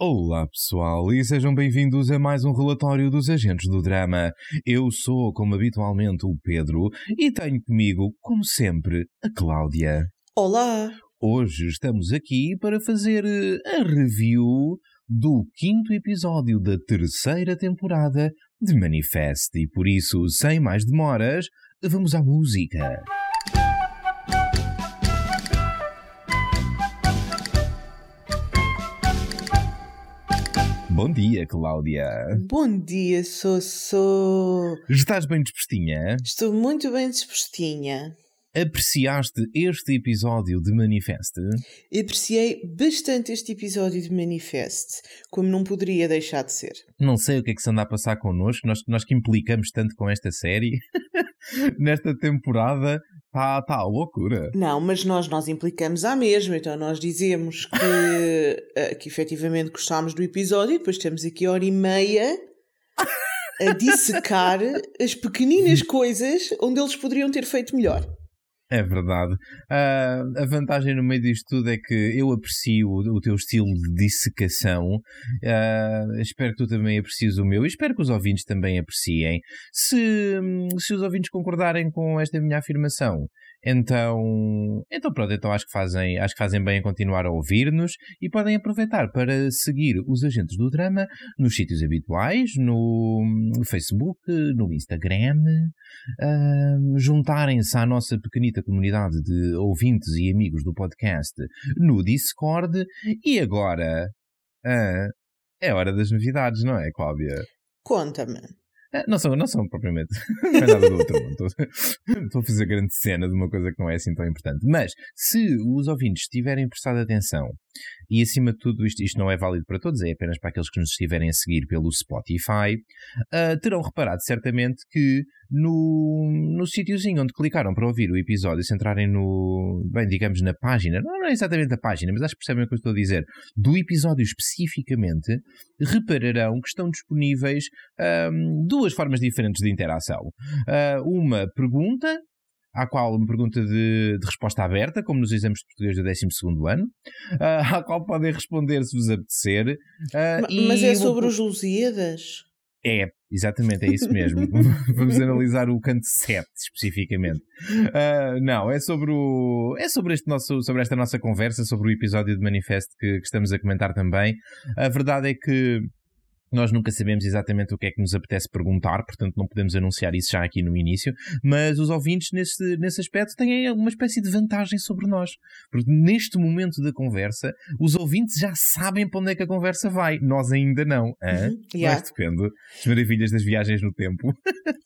Olá pessoal e sejam bem-vindos a mais um relatório dos agentes do drama. Eu sou, como habitualmente, o Pedro e tenho comigo, como sempre, a Cláudia. Olá! Hoje estamos aqui para fazer eh, a review do quinto episódio da terceira temporada de Manifest e por isso, sem mais demoras, vamos à música. Bom dia, Cláudia. Bom dia, Sossô! Estás bem dispostinha? Estou muito bem dispostinha. Apreciaste este episódio de Manifest? Apreciei bastante este episódio de Manifest, como não poderia deixar de ser. Não sei o que é que se anda a passar connosco, nós, nós que implicamos tanto com esta série. Nesta temporada está tá loucura. Não, mas nós nós implicamos à mesma, então nós dizemos que, eh, que efetivamente gostámos do episódio e depois temos aqui hora e meia a dissecar as pequeninas coisas onde eles poderiam ter feito melhor. É verdade. Ah, a vantagem no meio disto tudo é que eu aprecio o, o teu estilo de dissecação. Ah, espero que tu também aprecies o meu e espero que os ouvintes também apreciem. Se, se os ouvintes concordarem com esta minha afirmação, então, então pronto, então acho que fazem, acho que fazem bem em continuar a ouvir-nos e podem aproveitar para seguir os agentes do drama nos sítios habituais, no Facebook, no Instagram, ah, juntarem-se à nossa pequenita comunidade de ouvintes e amigos do podcast no Discord e agora ah, é hora das novidades, não é, Cláudia? Conta-me. Ah, Não são, não são propriamente. Não é nada do outro mundo. Estou a fazer grande cena de uma coisa que não é assim tão importante. Mas, se os ouvintes tiverem prestado atenção, e acima de tudo, isto, isto não é válido para todos, é apenas para aqueles que nos estiverem a seguir pelo Spotify, ah, terão reparado certamente que no, no sítiozinho onde clicaram para ouvir o episódio, se entrarem no. bem, digamos, na página, não é exatamente a página, mas acho que percebem o que eu estou a dizer, do episódio especificamente, repararão que estão disponíveis ahm, duas formas diferentes de interação. Ah, uma pergunta, à qual uma pergunta de, de resposta aberta, como nos exames de português do 12 ano, ah, à qual podem responder se vos apetecer. ah, Ma- e Mas é sobre os Lusíadas? é, exatamente, é isso mesmo. Vamos analisar o canto 7 especificamente. Ah, não, é sobre o. É sobre, este nosso, sobre esta nossa conversa, sobre o episódio de Manifesto que, que estamos a comentar também. A verdade é que nós nunca sabemos exatamente o que é que nos apetece perguntar, portanto não podemos anunciar isso já aqui no início, mas os ouvintes nesse, nesse aspecto têm uma espécie de vantagem sobre nós. Porque neste momento da conversa, os ouvintes já sabem para onde é que a conversa vai, nós ainda não. hã? Uhum, yeah. Mas depende das maravilhas das viagens no tempo.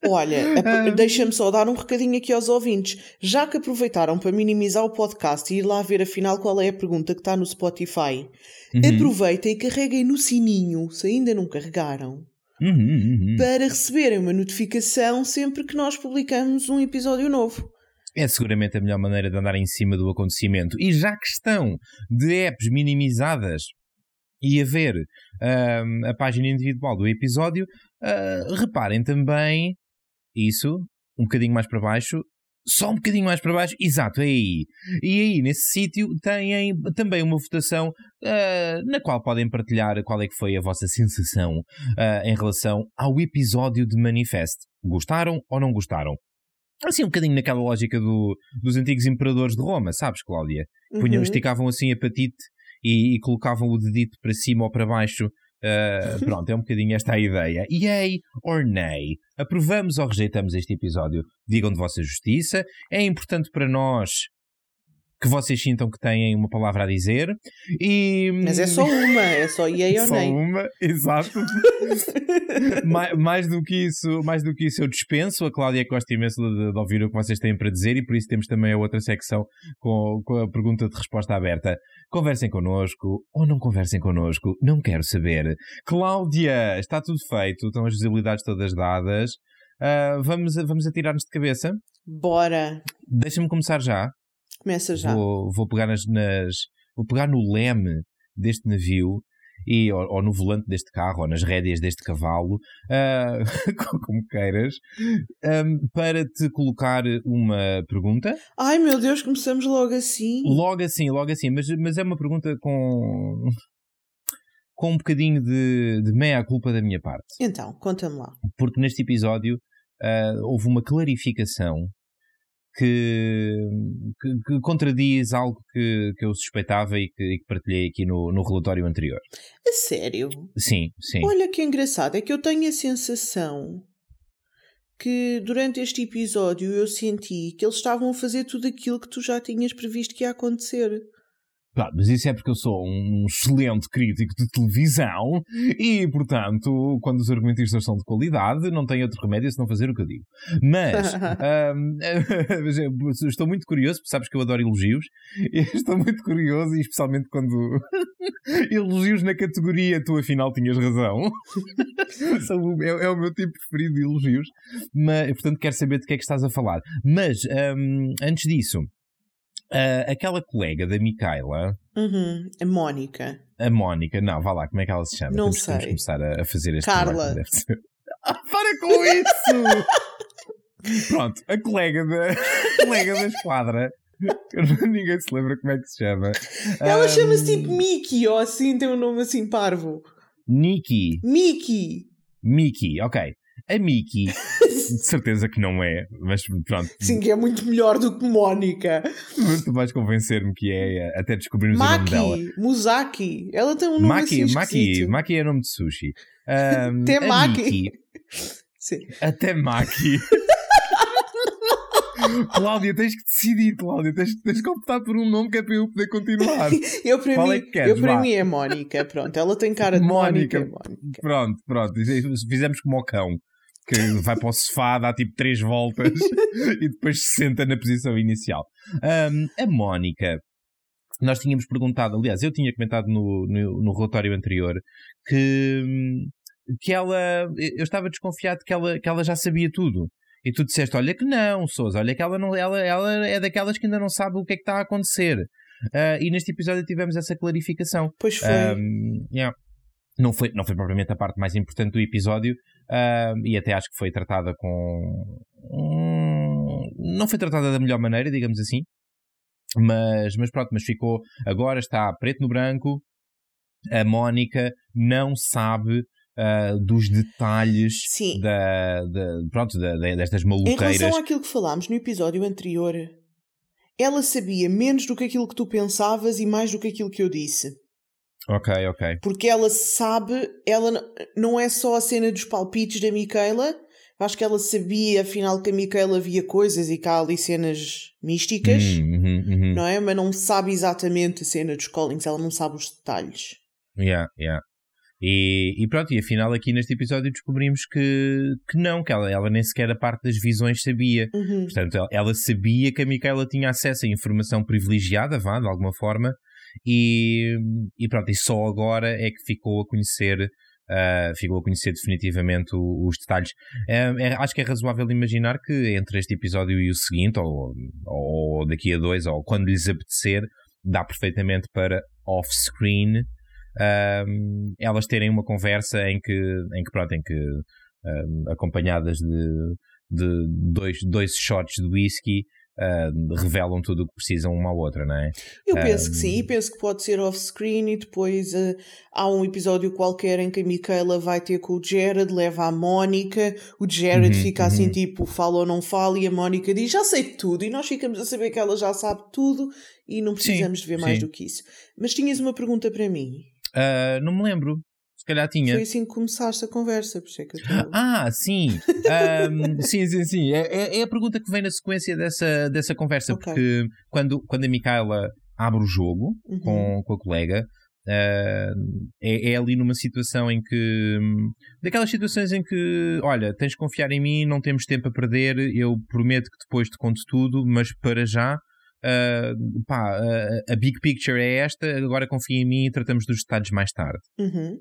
Olha, deixa-me só dar um recadinho aqui aos ouvintes. Já que aproveitaram para minimizar o podcast e ir lá ver afinal qual é a pergunta que está no Spotify, Uhum. aproveitem e carreguem no sininho, se ainda não carregaram, Uhum, uhum. para receberem uma notificação sempre que nós publicamos um episódio novo. É seguramente a melhor maneira de andar em cima do acontecimento. E já que estão de apps minimizadas e a ver ahm, a página individual do episódio, ah, reparem também isso, um bocadinho mais para baixo, só um bocadinho mais para baixo, exato, é aí. E aí, nesse sítio, têm também uma votação ah, na qual podem partilhar qual é que foi a vossa sensação ah, em relação ao episódio de Manifest. Gostaram ou não gostaram? Assim, um bocadinho naquela lógica do- dos antigos imperadores de Roma, sabes, Cláudia? Punham, Uhum. esticavam assim a patite e, e colocavam o dedito para cima ou para baixo. Ah, pronto, é um bocadinho esta a ideia. Yay or nay? Aprovamos ou rejeitamos este episódio? Digam de vossa justiça. É importante para nós que vocês sintam que têm uma palavra a dizer. E, Mas é só uma, é só yay ou só nay. uma, exato. mais, mais do que isso, mais do que isso eu dispenso. A Cláudia gosta imenso de, de ouvir o que vocês têm para dizer e por isso temos também a outra secção com, com a pergunta de resposta aberta. Conversem connosco ou não conversem connosco, não quero saber. Cláudia, está tudo feito, estão as visibilidades todas dadas. Ah, vamos, vamos atirar-nos de cabeça. Bora, Deixa-me começar já. Começa já. Vou, vou pegar nas, nas- Vou pegar no leme deste navio e, ou, ou no volante deste carro, ou nas rédeas deste cavalo, ah, como queiras, ahm, para te colocar uma pergunta. Ai meu Deus, começamos logo assim. Logo assim, logo assim, mas, mas é uma pergunta com. com um bocadinho de, de meia-culpa da minha parte. Então, conta-me lá. Porque neste episódio uh, houve uma clarificação que, que, que, contradiz algo que, que eu suspeitava e que, e que partilhei aqui no, no relatório anterior. A sério? Sim, sim. Olha que engraçado, é que eu tenho a sensação que durante este episódio eu senti que eles estavam a fazer tudo aquilo que tu já tinhas previsto que ia acontecer. Claro, mas isso é porque eu sou um excelente crítico de televisão e, portanto, quando os argumentistas são de qualidade, não tem outro remédio senão fazer o que eu digo. Mas um, estou muito curioso, porque sabes que eu adoro elogios, estou muito curioso, e especialmente quando elogios na categoria tu afinal tinhas razão. é, é, o meu tipo preferido de elogios, mas, portanto, quero saber de que é que estás a falar. Mas, um, antes disso. Uh, aquela colega da Micaela. Uhum, a Mónica. A Mónica, não, vá lá, como é que ela se chama? Não temos, sei. Temos começar a, a fazer este Carla. Ah, para com isso! Pronto, a colega da, a colega da esquadra. Ninguém se lembra como é que se chama. Ela um, chama-se tipo Mickey ou assim, tem um nome assim parvo. Nikki. Mickey. Mickey, ok. A Mickey, de certeza que não é, mas pronto. Sim, que é muito melhor do que Mónica. Mas tu vais convencer-me que é, até descobrirmos Maki, o nome dela. Musaki. Ela tem um nome Maki, assim Maki, esquisito. Maki é nome de sushi. Um, Até a Maki. Até Maki. Cláudia, tens que decidir, Cláudia. Tens, tens que optar por um nome que é para eu poder continuar. Eu para, Qual mim, é que queres? eu para mim é Mónica. Pronto, ela tem cara de Mónica. Mónica. Mónica. Pronto, pronto. Fizemos como o cão. Que vai para o sofá, dá tipo três voltas e depois se senta na posição inicial. Um, a Mónica, nós tínhamos perguntado, aliás, eu tinha comentado no, no, no relatório anterior que, que ela, eu estava desconfiado que ela, que ela já sabia tudo. E tu disseste, olha que não, Sousa, olha que ela, não, ela, ela é daquelas que ainda não sabe o que é que está a acontecer. Ah, e neste episódio tivemos essa clarificação. Pois foi. Um, yeah. não, foi, não foi propriamente a parte mais importante do episódio um, e até acho que foi tratada com. não foi tratada da melhor maneira, digamos assim. Mas, mas pronto, mas ficou. Agora está preto no branco. A Mónica não sabe ah, dos detalhes da, da, pronto, da, destas Em maluqueiras. relação àquilo que falámos no episódio anterior, ela sabia menos do que aquilo que tu pensavas e mais do que aquilo que eu disse. Ok, ok. Porque ela sabe, ela não é só a cena dos palpites da Micaela. Acho que ela sabia, afinal, que a Micaela via coisas e que há ali cenas místicas, Hum, uhum, uhum. não é? Mas não sabe exatamente a cena dos Collins, ela não sabe os detalhes. Yeah, yeah. E, e pronto, e afinal aqui neste episódio descobrimos que, que não, que ela, ela nem sequer a parte das visões sabia. Uhum. Portanto, ela, ela sabia que a Micaela tinha acesso a informação privilegiada, vá, de alguma forma, e, e pronto, e só agora é que ficou a conhecer, ah, ficou a conhecer definitivamente o- os detalhes. É, é- acho que é razoável imaginar que entre este episódio e o seguinte, ou, ou daqui a dois, ou quando lhes apetecer, dá perfeitamente para off-screen um, elas terem uma conversa em que, em que pronto, em que um, acompanhadas de, de dois, dois shots de whisky um, revelam tudo o que precisam uma à outra, não é? Eu penso que Um, sim, e penso que pode ser off-screen e depois eh, há um episódio qualquer em que a Micaela vai ter com o Jared, leva a Mónica, o Jared Uhum, fica assim uhum. tipo, fala ou não fala, e a Mónica diz já sei tudo, e nós ficamos a saber que ela já sabe tudo e não precisamos de ver mais sim. do que isso. Mas tinhas uma pergunta para mim. Ah, não me lembro. Se calhar tinha. Foi assim que começaste a conversa, por isso é que eu estou. Ah, sim. Ahm, sim, sim, sim. É, é- é a pergunta que vem na sequência dessa, dessa conversa, Ok. porque quando, quando a Micaela abre o jogo Uhum. com, com a colega, ah, é, é ali numa situação em que. Daquelas situações em que, olha, tens de confiar em mim, não temos tempo a perder, eu prometo que depois te conto tudo, mas para já. Ah, pá, ah, a big picture é esta, agora confia em mim e tratamos dos detalhes mais tarde Uhum.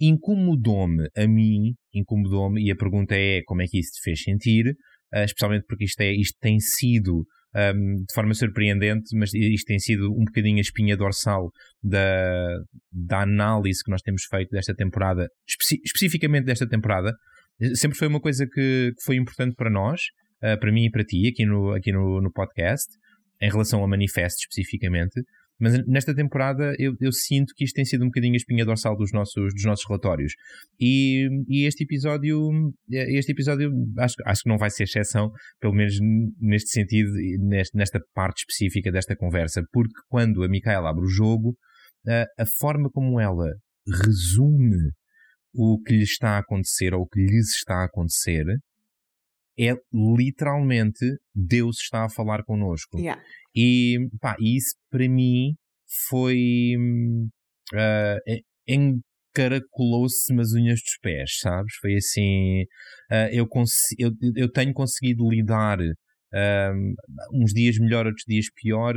incomodou-me a mim, incomodou-me, e a pergunta é como é que isso te fez sentir, ah, especialmente porque isto, é, isto tem sido, ahm, de forma surpreendente, mas isto tem sido um bocadinho a espinha dorsal da, da análise que nós temos feito desta temporada, especi- especificamente desta temporada. Sempre foi uma coisa que, que foi importante para nós, ah, para mim e para ti, aqui no, aqui no, no podcast, em relação a Manifesto especificamente, Mas nesta temporada eu, eu, sinto que isto tem sido um bocadinho a espinha dorsal dos nossos, dos nossos relatórios. E, e este episódio, este episódio acho, acho que não vai ser exceção, pelo menos neste sentido, neste, nesta parte específica desta conversa, porque quando a Micaela abre o jogo, a, a forma como ela resume o que lhe está a acontecer ou o que lhes está a acontecer é literalmente Deus está a falar connosco. Yeah. E pá, isso para mim foi. Uh, encaracolou-se nas unhas dos pés, sabes? Foi assim. Uh, eu, eu, eu tenho conseguido lidar uh, uns dias melhor, outros dias pior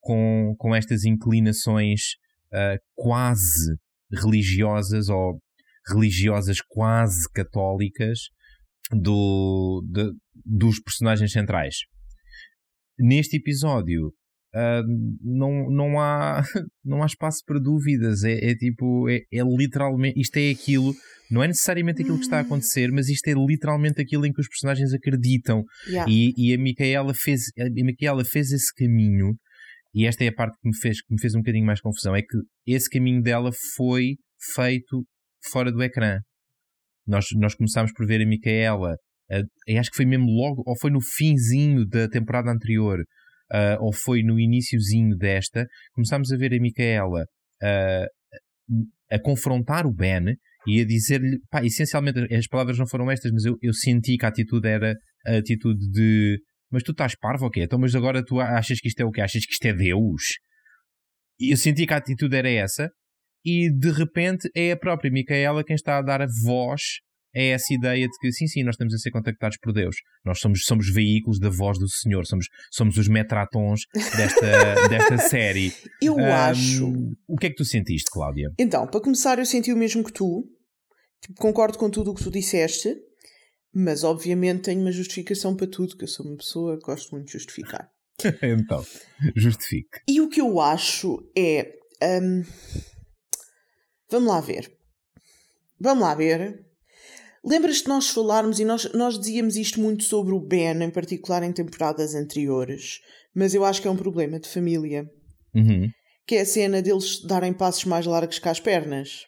com, com estas inclinações uh, quase religiosas ou religiosas quase católicas do, de, dos personagens centrais. Neste episódio, uh, não, não, há, não há espaço para dúvidas. É, é tipo, é, é, literalmente, isto é aquilo, não é necessariamente aquilo que está a acontecer, mas isto é literalmente aquilo em que os personagens acreditam. Yeah. E, e a Micaela fez, a Micaela fez esse caminho. E esta é a parte que me fez, que me fez um bocadinho mais confusão. É que esse caminho dela foi feito fora do ecrã. Nós, nós começámos por ver a Micaela, uh, acho que foi mesmo logo, ou foi no finzinho da temporada anterior, uh, ou foi no iníciozinho desta, começámos a ver a Micaela uh, a confrontar o Ben e a dizer-lhe, pá, essencialmente as palavras não foram estas, mas eu, eu senti que a atitude era a atitude de mas tu estás parvo ou quê? Então, mas agora tu achas que isto é o quê? Achas que isto é Deus? E eu senti que a atitude era essa, e de repente é a própria Micaela quem está a dar a voz a essa ideia de que sim, sim, nós estamos a ser contactados por Deus. Nós somos, somos veículos da voz do Senhor, somos, somos os metratons desta, desta série. Eu um, acho. O que é que tu sentiste, Cláudia? Então, para começar, eu senti o mesmo que tu. Tipo, concordo com tudo o que tu disseste, mas obviamente tenho uma justificação para tudo, que eu sou uma pessoa que gosto muito de justificar. então, justifique. E o que eu acho é. Um, Vamos lá ver. Vamos lá ver. Lembras-te de nós falarmos e nós, nós dizíamos isto muito sobre o Ben, em particular em temporadas anteriores, mas eu acho que é um problema de família. Uhum. Que é a cena deles darem passos mais largos que as pernas.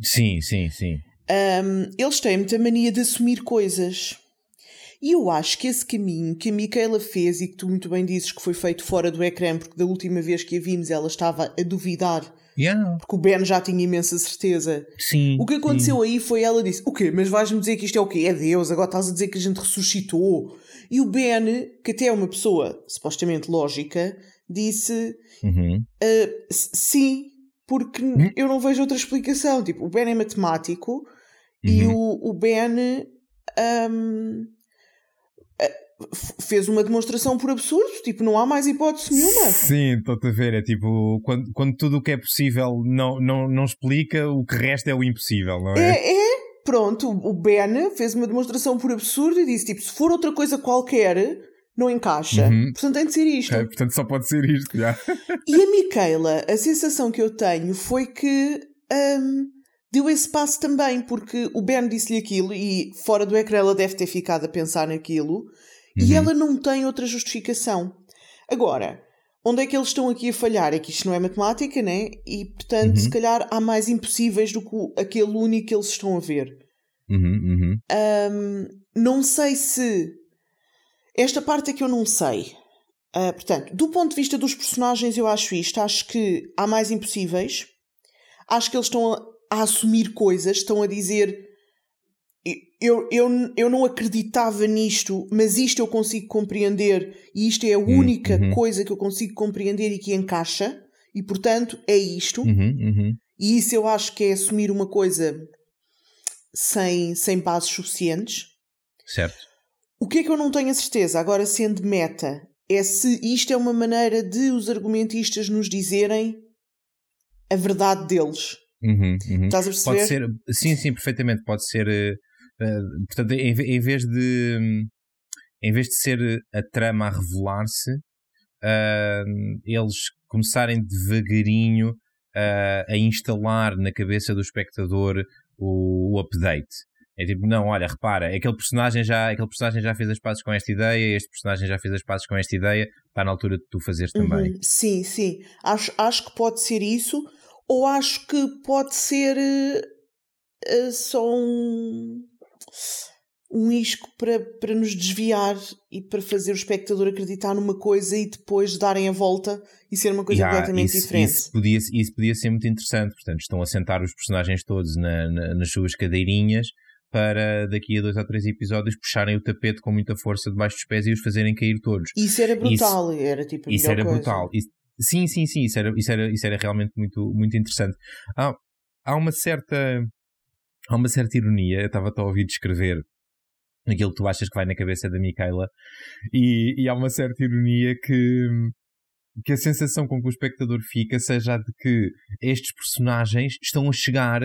Sim, sim, sim. Um, eles têm muita mania de assumir coisas. E eu acho que esse caminho que a Micaela fez e que tu muito bem dizes que foi feito fora do ecrã, porque da última vez que a vimos ela estava a duvidar Yeah. Porque o Ben já tinha imensa certeza. Sim. O que aconteceu sim. aí foi ela disse: O quê? Mas vais-me dizer que isto é o quê? É Deus, agora estás a dizer que a gente ressuscitou. E o Ben, que até é uma pessoa supostamente lógica, disse: uhum. uh, Sim, porque uhum. eu não vejo outra explicação. Tipo, o Ben é matemático uhum. e o, o Ben. Um, fez uma demonstração por absurdo, tipo, não há mais hipótese nenhuma. Sim, estou-te a ver, é tipo, quando, quando tudo o que é possível não, não, não explica, o que resta é o impossível, não é? É, é. Pronto, o Ben fez uma demonstração por absurdo e disse, tipo, se for outra coisa qualquer, não encaixa. Uhum. Portanto, tem de ser isto. É, portanto, só pode ser isto, já. E a Micaela, a sensação que eu tenho foi que... Um, deu esse passo também, porque o Ben disse-lhe aquilo e fora do ecrã ela deve ter ficado a pensar naquilo Uhum. E ela não tem outra justificação. Agora, onde é que eles estão aqui a falhar? É que isto não é matemática, né? E portanto, uhum. se calhar há mais impossíveis do que aquele único que eles estão a ver. Uhum, um, não sei se. Esta parte é que eu não sei. Uh, portanto, do ponto de vista dos personagens, eu acho isto. Acho que há mais impossíveis. Acho que eles estão a, a assumir coisas, estão a dizer eu, eu, eu não acreditava nisto, mas isto eu consigo compreender e isto é a hum, única uhum. coisa que eu consigo compreender e que encaixa, e portanto é isto. Uhum, uhum. E isso eu acho que é assumir uma coisa sem, sem bases suficientes. Certo. O que é que eu não tenho a certeza, agora sendo meta, é se isto é uma maneira de os argumentistas nos dizerem a verdade deles. Uhum, uhum. Estás a perceber? Pode ser, sim, sim, perfeitamente. Pode ser eh, Uh, portanto, em, em, vez de em vez de ser a trama a revelar-se, uh, eles começarem devagarinho uh, a instalar na cabeça do espectador o, o, update. É tipo, não, olha, repara, aquele personagem, já, aquele personagem já fez as pazes com esta ideia, este personagem já fez as pazes com esta ideia, está na altura de tu fazeres também. Uhum. Sim, sim. Acho, acho que pode ser isso, ou acho que pode ser uh, só um, um isco para, para nos desviar e para fazer o espectador acreditar numa coisa e depois darem a volta e ser uma coisa yeah, completamente isso, diferente. Isso podia, isso podia ser muito interessante. Portanto, estão a sentar os personagens todos na, na, nas suas cadeirinhas para daqui a dois ou três episódios puxarem o tapete com muita força debaixo dos pés e os fazerem cair todos. Isso era brutal, isso, era tipo Isso era coisa. brutal. Isso, sim, sim, sim, isso era, isso era, isso era realmente muito, muito interessante. Há, há uma certa há uma certa ironia, eu estava a ouvir descrever aquilo que tu achas que vai na cabeça da Micaela e, e há uma certa ironia que que a sensação com que o espectador fica seja de que estes personagens estão a chegar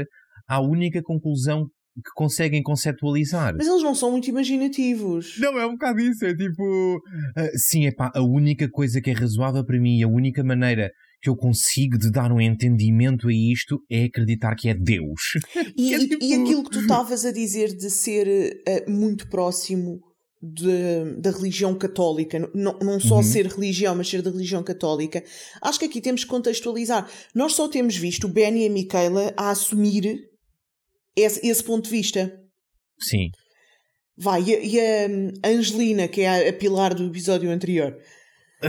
à única conclusão que conseguem conceptualizar. Mas eles não são muito imaginativos. Não, é um bocado isso. É tipo. Uh, sim, é pá, a única coisa que é razoável para mim, a única maneira que eu consigo de dar um entendimento a isto é acreditar que é Deus. E, é tipo... e aquilo que tu estavas a dizer de ser uh, muito próximo de, da religião católica, não, não só uhum. ser religião, mas ser da religião católica, acho que aqui temos que contextualizar. Nós só temos visto o Benny e a Michaela a assumir esse, esse ponto de vista. Sim. Vai, e a, hum, Angelina, que é a, a, pilar do episódio anterior.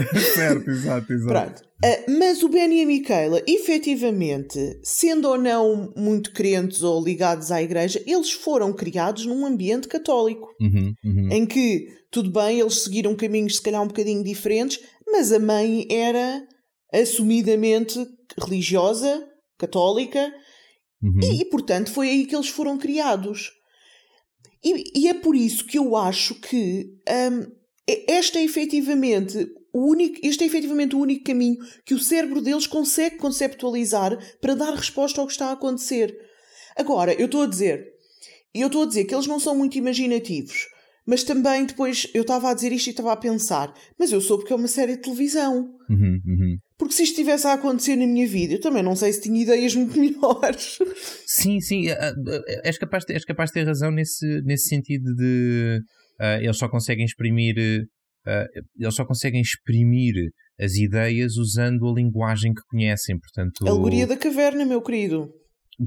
certo, exato, exato. Uh, mas o Ben e a Micaela, efetivamente, sendo ou não muito crentes ou ligados à igreja, eles foram criados num ambiente católico. Uhum, uhum. Em que, tudo bem, eles seguiram caminhos se calhar um bocadinho diferentes, mas a mãe era assumidamente religiosa, católica, Uhum. E, e, portanto, foi aí que eles foram criados. E, e é por isso que eu acho que um, esta é efetivamente o único, este é efetivamente o único caminho que o cérebro deles consegue conceptualizar para dar resposta ao que está a acontecer. Agora, eu estou a dizer, eu estou a dizer que eles não são muito imaginativos, mas também depois eu estava a dizer isto e estava a pensar, mas eu soube que é uma série de televisão. Uhum, uhum. Porque se isto estivesse a acontecer na minha vida, eu também não sei se tinha ideias muito melhores. Sim, sim, eh, eh, és capaz de, és capaz de ter razão nesse, nesse sentido de uh, eles só conseguem exprimir eles só conseguem exprimir as ideias usando a linguagem que conhecem, portanto... A alegoria da caverna, meu querido.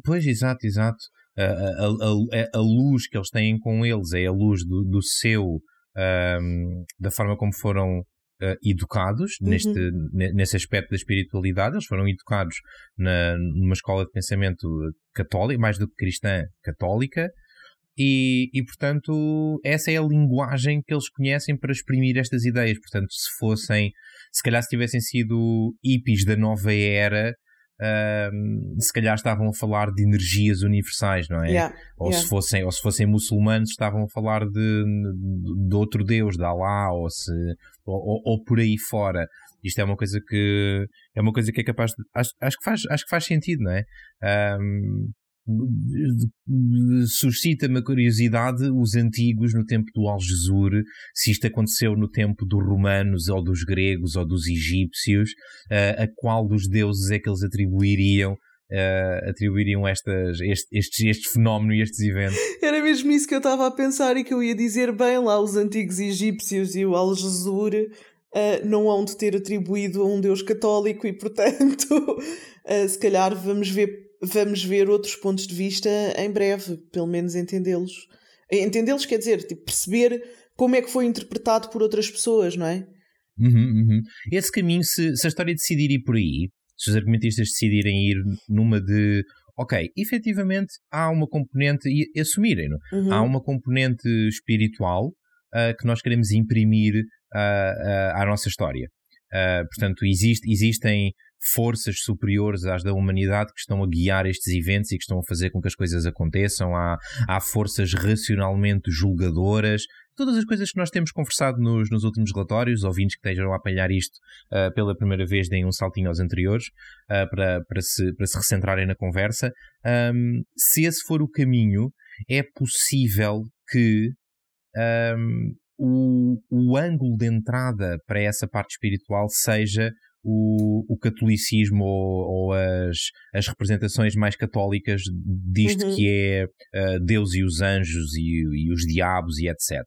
Pois, exato, exato. A, a, a, a, luz que eles têm com eles é a luz do, do seu, um, da forma como foram uh, educados uhum. neste, nesse aspecto da espiritualidade. Eles foram educados na, numa escola de pensamento católica, mais do que cristã, católica. E, e, portanto, essa é a linguagem que eles conhecem para exprimir estas ideias. Portanto, se fossem, se calhar se tivessem sido hippies da nova era, se calhar estavam a falar de energias universais, não é? Yeah, ou, yeah. se fossem, ou se fossem muçulmanos, estavam a falar de, de outro Deus, de Allah, ou, se, ou, ou, por aí fora. Isto é uma coisa que é uma coisa que é capaz de. Acho, acho, que, faz, acho que faz sentido, não é? Um, suscita-me a curiosidade os antigos no tempo do Algesur, se isto aconteceu no tempo dos romanos ou dos gregos ou dos egípcios, uh, a qual dos deuses é que eles atribuiriam Uh, atribuiriam estas, este, estes, este fenómeno e estes eventos. Era mesmo isso que eu estava a pensar e que eu ia dizer bem lá os antigos egípcios e o Algesur uh, não hão de ter atribuído a um deus católico e portanto uh, se calhar vamos ver vamos ver outros pontos de vista em breve, pelo menos entendê-los. Entendê-los quer dizer, tipo, perceber como é que foi interpretado por outras pessoas, não é? Uhum, uhum. Esse caminho, se, se a história decidir ir por aí, se os argumentistas decidirem ir numa de ok, efetivamente há uma componente, e assumirem, uhum. há uma componente espiritual uh, que nós queremos imprimir uh, uh, à nossa história. portanto, existe, existem forças superiores às da humanidade que estão a guiar estes eventos e que estão a fazer com que as coisas aconteçam. Há, há forças racionalmente julgadoras. Todas as coisas que nós temos conversado nos, nos últimos relatórios, ouvintes que estejam a apanhar isto uh, pela primeira vez, deem um saltinho aos anteriores uh, para, para, se, para se recentrarem na conversa. Um, se esse for o caminho, é possível que um, o, o ângulo de entrada para essa parte espiritual seja o, o catolicismo ou, ou, as, as representações mais católicas disto uhum. que é uh, Deus e os anjos e, e os diabos e etc.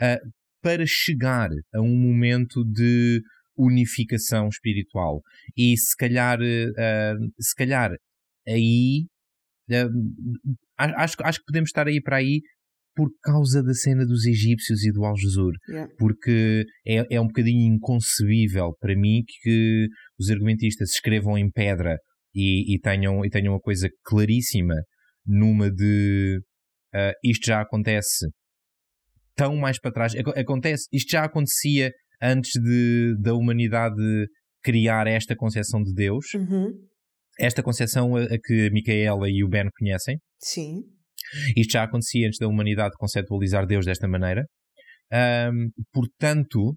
Uh, para chegar a um momento de unificação espiritual. E se calhar, uh, se calhar aí acho, acho que podemos estar aí para aí por causa da cena dos egípcios e do Al-Jazur. Yeah. Porque é, é um bocadinho inconcebível para mim que os argumentistas escrevam em pedra e, e, tenham, e tenham uma coisa claríssima numa de uh, isto já acontece tão mais para trás. Acontece, isto já acontecia antes de, da humanidade criar esta concepção de Deus. Uhum. Esta concepção a, a que a Micaela e o Ben conhecem. Sim. Isto já acontecia antes da humanidade conceptualizar Deus desta maneira. Um, portanto,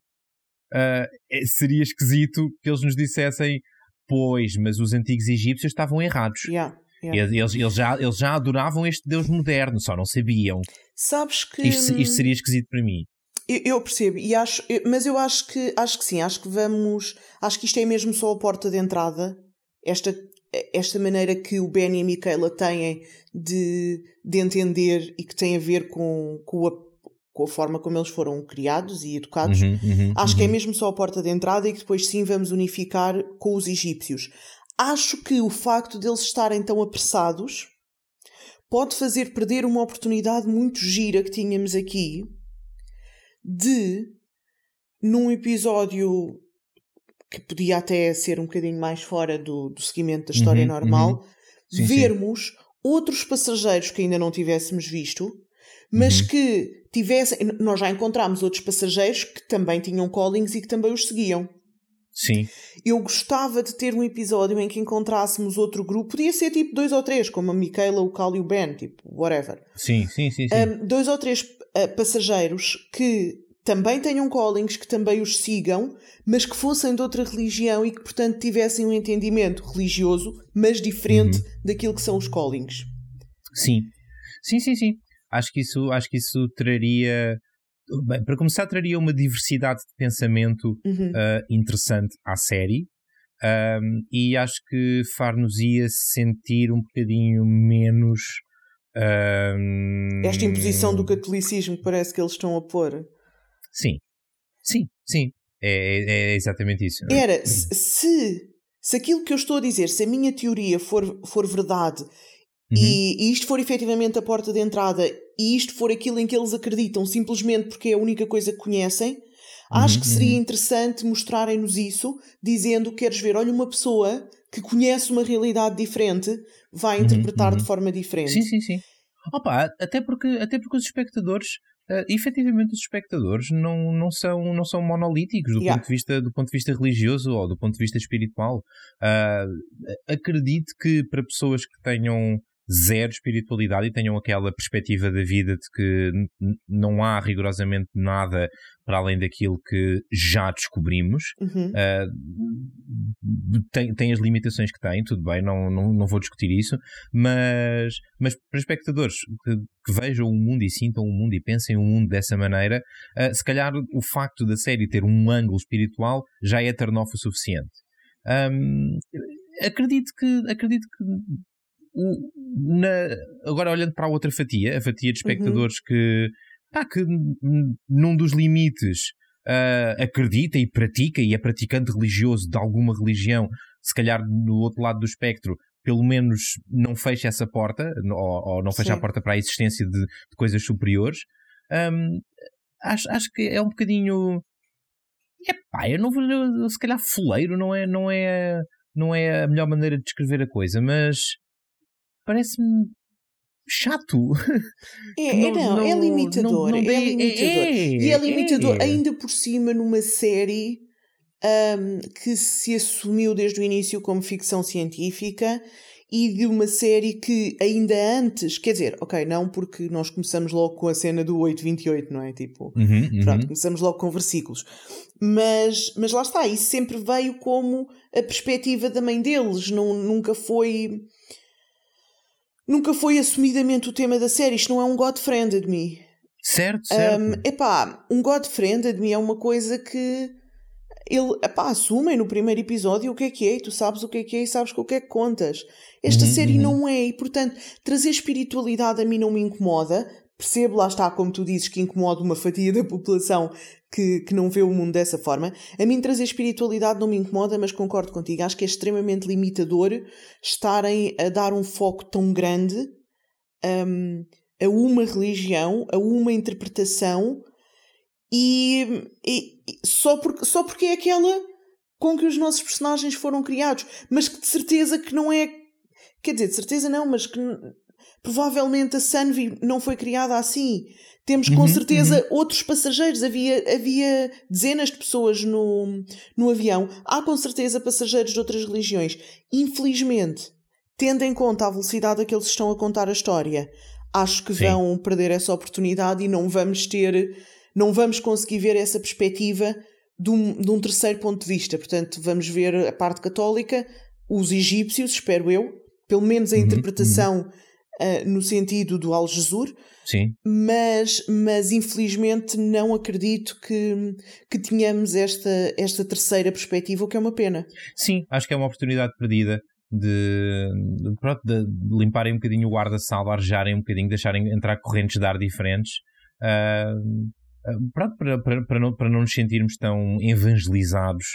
uh, seria esquisito que eles nos dissessem, pois, mas os antigos egípcios estavam errados. Yeah, yeah. Eles, eles, já, eles já adoravam este Deus moderno, só não sabiam. Sabes que. Isto, isto seria esquisito para mim. Eu, eu percebo, e acho, mas eu acho que acho que sim, acho que vamos. Acho que isto é mesmo só a porta de entrada. Esta esta maneira que o Ben e a Michaela têm de, de entender e que tem a ver com, com, a, com a forma como eles foram criados e educados, uhum, uhum, acho uhum. que é mesmo só a porta de entrada e que depois sim vamos unificar com os egípcios. Acho que o facto deles estarem tão apressados pode fazer perder uma oportunidade muito gira que tínhamos aqui de, num episódio que podia até ser um bocadinho mais fora do, do seguimento da história uhum, normal, uhum. Vermos sim. outros passageiros que ainda não tivéssemos visto, mas uhum. que tivessem. Nós já encontramos outros passageiros que também tinham callings e que também os seguiam. Sim. Eu gostava de ter um episódio em que encontrássemos outro grupo, podia ser tipo dois ou três, como a Michaela, o Cal e o Ben, tipo, whatever. Sim, sim, sim. sim. Um, dois ou três uh, passageiros que também tenham callings, que também os sigam, mas que fossem de outra religião e que, portanto, tivessem um entendimento religioso, mas diferente uhum. daquilo que são os callings. Sim, sim, sim, sim. Acho que isso, acho que isso traria. Bem, para começar, traria uma diversidade de pensamento uhum. uh, interessante à série. Um, e acho que far-nos-ia sentir um bocadinho menos. Um... Esta imposição do catolicismo que parece que eles estão a pôr. Sim, sim, sim. É, é, é exatamente isso. Era, se, se aquilo que eu estou a dizer, se a minha teoria for, for verdade uhum. e, e isto for efetivamente a porta de entrada e isto for aquilo em que eles acreditam simplesmente porque é a única coisa que conhecem, acho uhum, que seria uhum. interessante mostrarem-nos isso, dizendo: queres ver, olha, uma pessoa que conhece uma realidade diferente vai uhum, interpretar de uhum. forma diferente. Sim, sim, sim. Opa, até porque, até porque os espectadores uh, efetivamente os espectadores não, não, são, não são monolíticos do, yeah. ponto de vista, do ponto de vista religioso ou do ponto de vista espiritual. Uh, acredito que para pessoas que tenham zero espiritualidade e tenham aquela perspectiva da vida de que não há rigorosamente nada para além daquilo que já descobrimos. Uhum. Uh, tem, tem as limitações que tem, tudo bem, não, não, não vou discutir isso, mas, mas para espectadores que, que vejam o mundo e sintam o mundo e pensem o mundo dessa maneira, uh, se calhar o facto da série ter um ângulo espiritual já é turn-off o suficiente. Um, acredito que acredito que na, agora olhando para a outra fatia, a fatia de espectadores uhum. que, pá, que num dos limites uh, acredita e pratica e é praticante religioso de alguma religião, se calhar no outro lado do espectro, pelo menos não fecha essa porta, ou, ou não fecha Sim. a porta para a existência de, de coisas superiores. Um, acho, acho que é um bocadinho. É pá, eu não vou. Se calhar foleiro não é, não, é, não é a melhor maneira de descrever a coisa, mas parece-me chato. É, não, não, não, é limitador. Não, é limitador. É, e é limitador é. ainda por cima numa série um, que se assumiu desde o início como ficção científica e de uma série que ainda antes, quer dizer, ok, não porque nós começamos logo com a cena do 828, não é? Tipo, uhum, uhum. pronto, começamos logo com versículos. Mas, mas lá está, isso sempre veio como a perspectiva da mãe deles, não, nunca foi nunca foi assumidamente o tema da série. Isto não é um God Friended Me. Certo, certo. Um, epá, um God Friended Me é uma coisa que ele, epá, assumem no primeiro episódio o que é que é, e tu sabes o que é que é e sabes com o que é que contas. Esta uhum, série uhum. não é, e portanto, trazer espiritualidade a mim não me incomoda. Percebo, lá está, como tu dizes, que incomoda uma fatia da população que, que não vê o mundo dessa forma. A mim trazer espiritualidade não me incomoda, mas concordo contigo. Acho que é extremamente limitador estarem a dar um foco tão grande um, a uma religião, a uma interpretação e, e, só, porque, só porque é aquela com que os nossos personagens foram criados, mas que de certeza que não é. Quer dizer, de certeza não, mas que provavelmente a Sunvi não foi criada assim. Temos com uhum, certeza uhum. outros passageiros. Havia, havia dezenas de pessoas no, no avião. Há com certeza passageiros de outras religiões. Infelizmente, tendo em conta a velocidade a que eles estão a contar a história, acho que Sim. vão perder essa oportunidade e não vamos ter não vamos conseguir ver essa perspectiva de um, de um terceiro ponto de vista. Portanto, vamos ver a parte católica, os egípcios, espero eu, pelo menos a uhum, interpretação uhum. Uh, no sentido do Al-Jesur, mas, mas infelizmente não acredito que, que tenhamos esta, esta terceira perspectiva, o que é uma pena. Sim, acho que é uma oportunidade perdida. De, de, pronto, de, limparem um bocadinho o guarda-sal, arejarem um bocadinho, deixarem entrar correntes de ar diferentes. Uh, pronto, para, para, para, não, para não nos sentirmos tão evangelizados.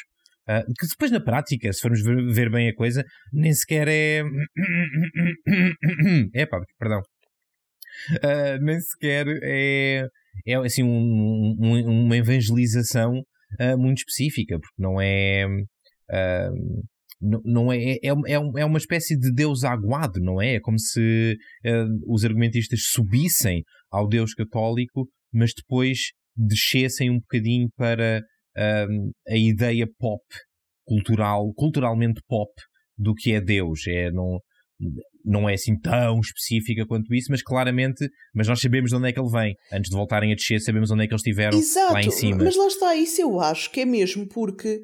Uh, que depois na prática, se formos ver, ver, bem a coisa, nem sequer é. é pá, perdão. Uh, nem sequer é, é assim um, um, uma evangelização uh, muito específica, porque não é. não, não é, é, é, é uma espécie de Deus aguado, não é? É como se os argumentistas subissem ao Deus católico mas depois descessem um bocadinho para um, a ideia pop, cultural, culturalmente pop, do que é Deus. É, não, não é assim tão específica quanto isso, mas claramente, mas nós sabemos de onde é que ele vem. Antes de voltarem a descer, sabemos onde é que eles estiveram Exato, lá em cima. Mas lá está, isso eu acho que é mesmo porque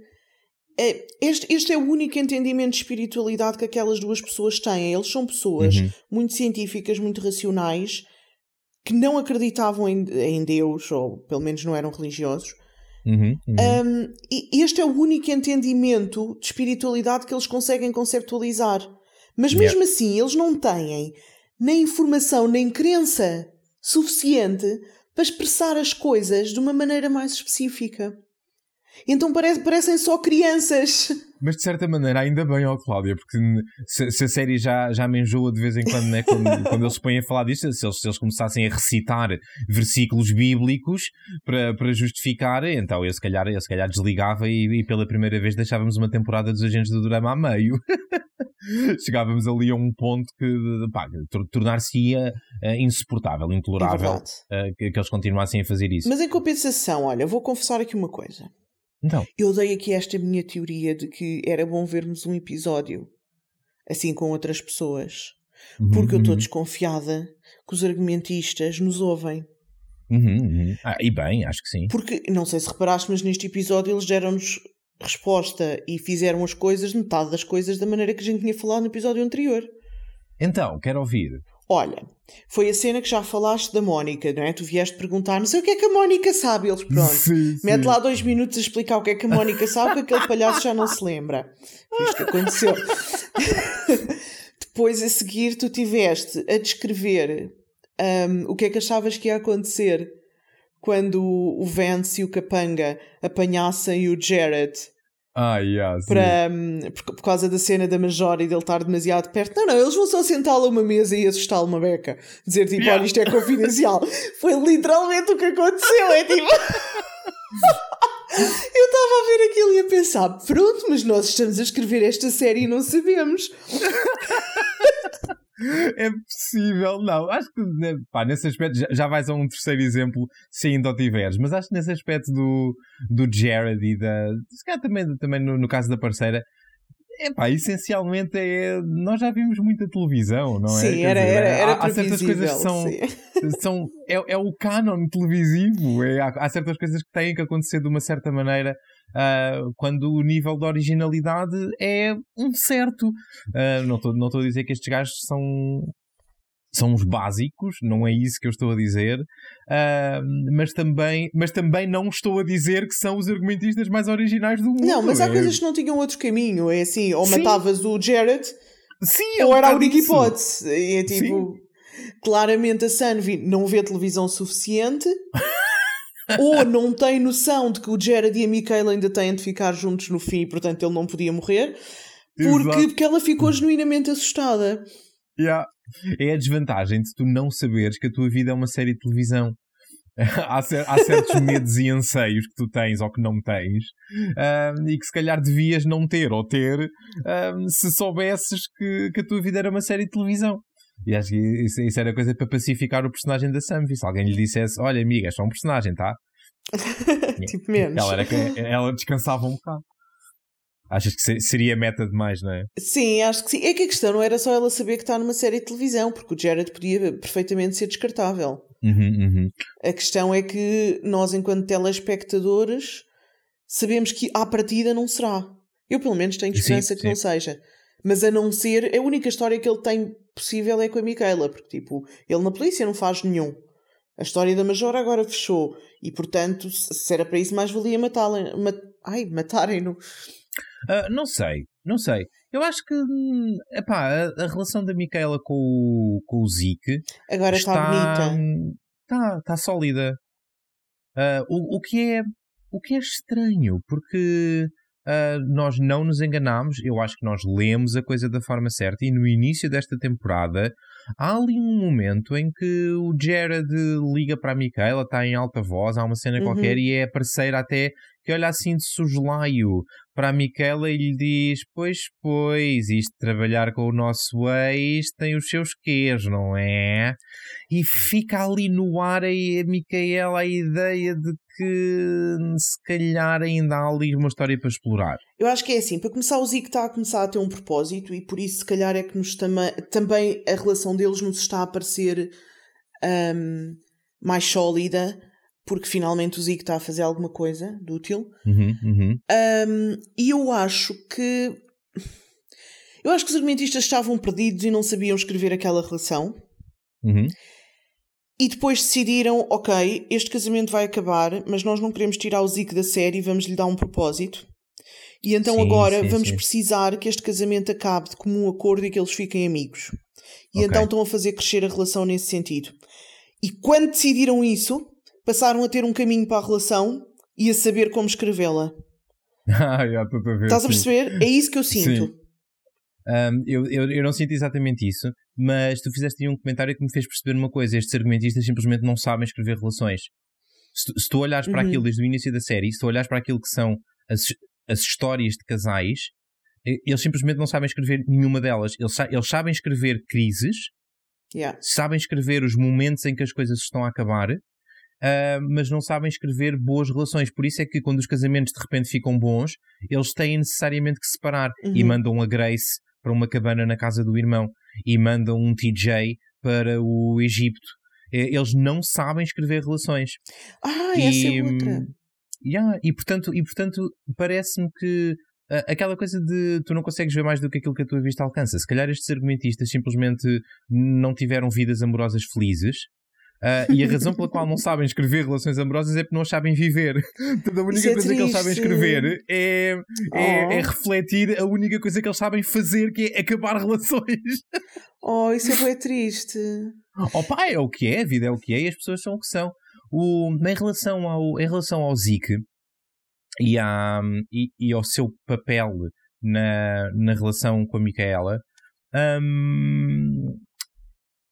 é, este, este é o único entendimento de espiritualidade que aquelas duas pessoas têm. Eles são pessoas uhum. muito científicas, muito racionais que não acreditavam em, em Deus, ou pelo menos não eram religiosos. Uhum, uhum. Um, e este é o único entendimento de espiritualidade que eles conseguem conceptualizar. Mas mesmo yeah. assim, eles não têm nem informação nem crença suficiente para expressar as coisas de uma maneira mais específica. Então parece, parecem só crianças. Mas de certa maneira, ainda bem, ó Cláudia, porque se, se, a série já, já me enjoa de vez em quando, né, quando, quando eles se põem a falar disto, se eles, se eles começassem a recitar versículos bíblicos para, para justificar, então eu se calhar, eu se calhar desligava e, e pela primeira vez deixávamos uma temporada dos Agentes do Drama a meio. Chegávamos ali a um ponto que tornar-se-ia uh, insuportável, intolerável é que, que eles continuassem a fazer isso. Mas em compensação, olha, vou confessar aqui uma coisa. Então. Eu dei aqui esta minha teoria de que era bom vermos um episódio assim com outras pessoas. Uhum, porque eu estou uhum. desconfiada que os argumentistas nos ouvem. Uhum, uhum. Ah, e bem, acho que sim. Porque, não sei se reparaste, mas neste episódio eles deram-nos resposta e fizeram as coisas, metade das coisas, da maneira que a gente tinha falado no episódio anterior. Então, quero ouvir. Olha, foi a cena que já falaste da Mónica, não é? Tu vieste perguntar, não sei o que é que a Mónica sabe. Eles, pronto, sim, sim. mete lá dois minutos a explicar o que é que a Mónica sabe, que aquele palhaço já não se lembra. Foi isto que aconteceu. Depois, a seguir, tu tiveste a descrever um, o que é que achavas que ia acontecer quando o Vance e o Capanga apanhassem o Jared ah, yeah, para, um, por, por, causa da cena da Major e dele estar demasiado perto. Não, não, eles vão só sentá-lo a uma mesa e assustá-lo uma beca. Dizer tipo, yeah. olha, isto é confidencial. Foi literalmente o que aconteceu. É tipo. Eu estava a ver aquilo e a pensar: pronto, mas nós estamos a escrever esta série e não sabemos. é possível, não. Acho que né, pá, nesse aspecto já, já vais a um terceiro exemplo se ainda o tiveres, mas acho que nesse aspecto do, do Jared e da. Se calhar também, também no, no caso da parceira. É pá, essencialmente é. Nós já vimos muita televisão, não é? Sim, era, dizer, era, era há, há certas coisas que são. são é, é o canon televisivo. É, há, há certas coisas que têm que acontecer de uma certa maneira uh, quando o nível de originalidade é um certo. Uh, não estou não a dizer que estes gajos são são os básicos, não é isso que eu estou a dizer, uh, mas, também, mas também não estou a dizer que são os argumentistas mais originais do mundo. Não, mas há é... coisas que não tinham outro caminho, é assim, ou Sim. matavas o Jared, Sim, ou era a única hipótese. É tipo, Sim. claramente a Sanvi não vê televisão suficiente. ou não tem noção de que o Jared e a Michaela ainda têm de ficar juntos no fim e portanto ele não podia morrer porque, porque ela ficou genuinamente assustada. Yeah. É a desvantagem de tu não saberes que a tua vida é uma série de televisão. há, há, certos medos e anseios que tu tens ou que não tens um, e que se calhar devias não ter ou ter um, se soubesses que, que a tua vida era uma série de televisão. E acho que isso, isso era coisa para pacificar o personagem da Samvi. Se alguém lhe dissesse: Olha, amiga, é só um personagem, tá? tipo menos. Ela, era, ela descansava um bocado. Achas que seria meta demais, não é? Sim, acho que sim. É que a questão não era só ela saber que está numa série de televisão, porque o Jared podia perfeitamente ser descartável. Uhum, uhum. A questão é que nós, enquanto telespectadores, sabemos que à partida não será. Eu, pelo menos, tenho esperança sim, que sim. não seja. Mas a não ser, a única história que ele tem possível é com a Micaela, porque, tipo, ele na polícia não faz nenhum. A história da Major agora fechou. E, portanto, se era para isso, mais valia matá-la. Mat... Ai, matarem-no. Uh, não sei, não sei. Eu acho que hum, epá, a, a relação da Micaela com o, com o Zeke agora está, está bonita. Está, está sólida. Uh, o, o, que é, o que é estranho, porque uh, nós não nos enganamos, eu acho que nós lemos a coisa da forma certa, e no início desta temporada há ali um momento em que o Jared liga para a Micaela, está em alta voz, há uma cena uhum. qualquer e é a parceira até que olha assim de soslaio para a Miquela e lhe diz: Pois, pois, isto trabalhar com o nosso ex tem os seus quês, não é? E fica ali no ar aí a Micaela a ideia de que se calhar ainda há ali uma história para explorar. Eu acho que é assim, para começar o Zico está a começar a ter um propósito e por isso se calhar é que nos tam também a relação deles nos está a parecer um, mais sólida porque finalmente o Zico está a fazer alguma coisa de útil. Uhum, uhum. Um, e eu acho que. Eu acho que os argumentistas estavam perdidos e não sabiam escrever aquela relação. Uhum. E depois decidiram: ok, este casamento vai acabar, mas nós não queremos tirar o Zico da série e vamos lhe dar um propósito. E então sim, agora sim, vamos sim. precisar que este casamento acabe de comum acordo e que eles fiquem amigos. E okay. então estão a fazer crescer a relação nesse sentido. E quando decidiram isso, passaram a ter um caminho para a relação e a saber como escrevê-la. ah, já estou a ver. Estás a perceber? É isso que eu sinto. Sim. Um, eu, eu, eu não sinto exatamente isso, mas tu fizeste aí um comentário que me fez perceber uma coisa: estes argumentistas simplesmente não sabem escrever relações. Se, se tu olhares para uhum. aquilo desde o início da série, se tu olhares para aquilo que são as, as histórias de casais, eles simplesmente não sabem escrever nenhuma delas. Eles, eles sabem escrever crises, yeah. sabem escrever os momentos em que as coisas estão a acabar, uh, mas não sabem escrever boas relações. Por isso é que quando os casamentos de repente ficam bons, eles têm necessariamente que separar uhum. e mandam a Grace para uma cabana na casa do irmão e mandam um TJ para o Egito. Eles não sabem escrever relações. Ah, e, essa é outra. Yeah, e portanto, e, portanto parece-me que uh, aquela coisa de tu não consegues ver mais do que aquilo que a tua vista alcança. Se calhar estes argumentistas simplesmente não tiveram vidas amorosas felizes Uh, e a razão pela qual não sabem escrever relações amorosas é porque não sabem viver. Então, a única é coisa triste. que eles sabem escrever é, oh. é, é, refletir a única coisa que eles sabem fazer, que é acabar relações. Oh, isso é bem triste. Oh pá, é o que é, a vida é o que é e as pessoas são o que são. O, em, relação ao, em relação ao Zeke e, à, e, e ao seu papel na, na relação com a Micaela, hum,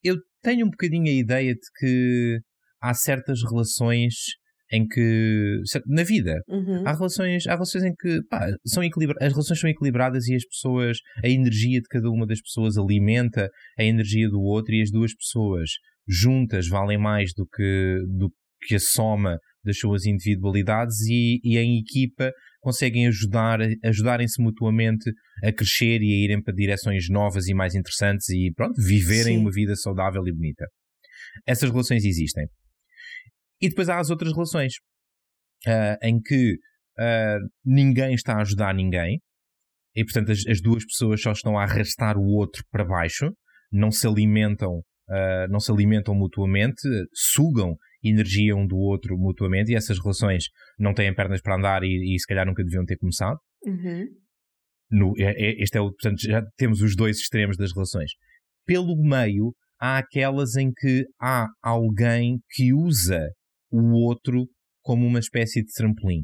eu tenho um bocadinho a ideia de que há certas relações em que na vida uhum. há relações há relações em que pá, são as relações são equilibradas e as pessoas a energia de cada uma das pessoas alimenta a energia do outro e as duas pessoas juntas valem mais do que do que a soma das suas individualidades e, e em equipa conseguem ajudar, ajudarem-se mutuamente a crescer e a irem para direções novas e mais interessantes e pronto, viverem Sim. uma vida saudável e bonita. Essas relações existem. E depois há as outras relações uh, em que uh, ninguém está a ajudar ninguém e portanto as, as, duas pessoas só estão a arrastar o outro para baixo, não se alimentam uh, não se alimentam mutuamente, sugam energia um do outro mutuamente e essas relações não têm pernas para andar e, e se calhar nunca deviam ter começado. Uhum. No, é, é, este é o, portanto, já temos os dois extremos das relações. Pelo meio, há aquelas em que há alguém que usa o outro como uma espécie de trampolim.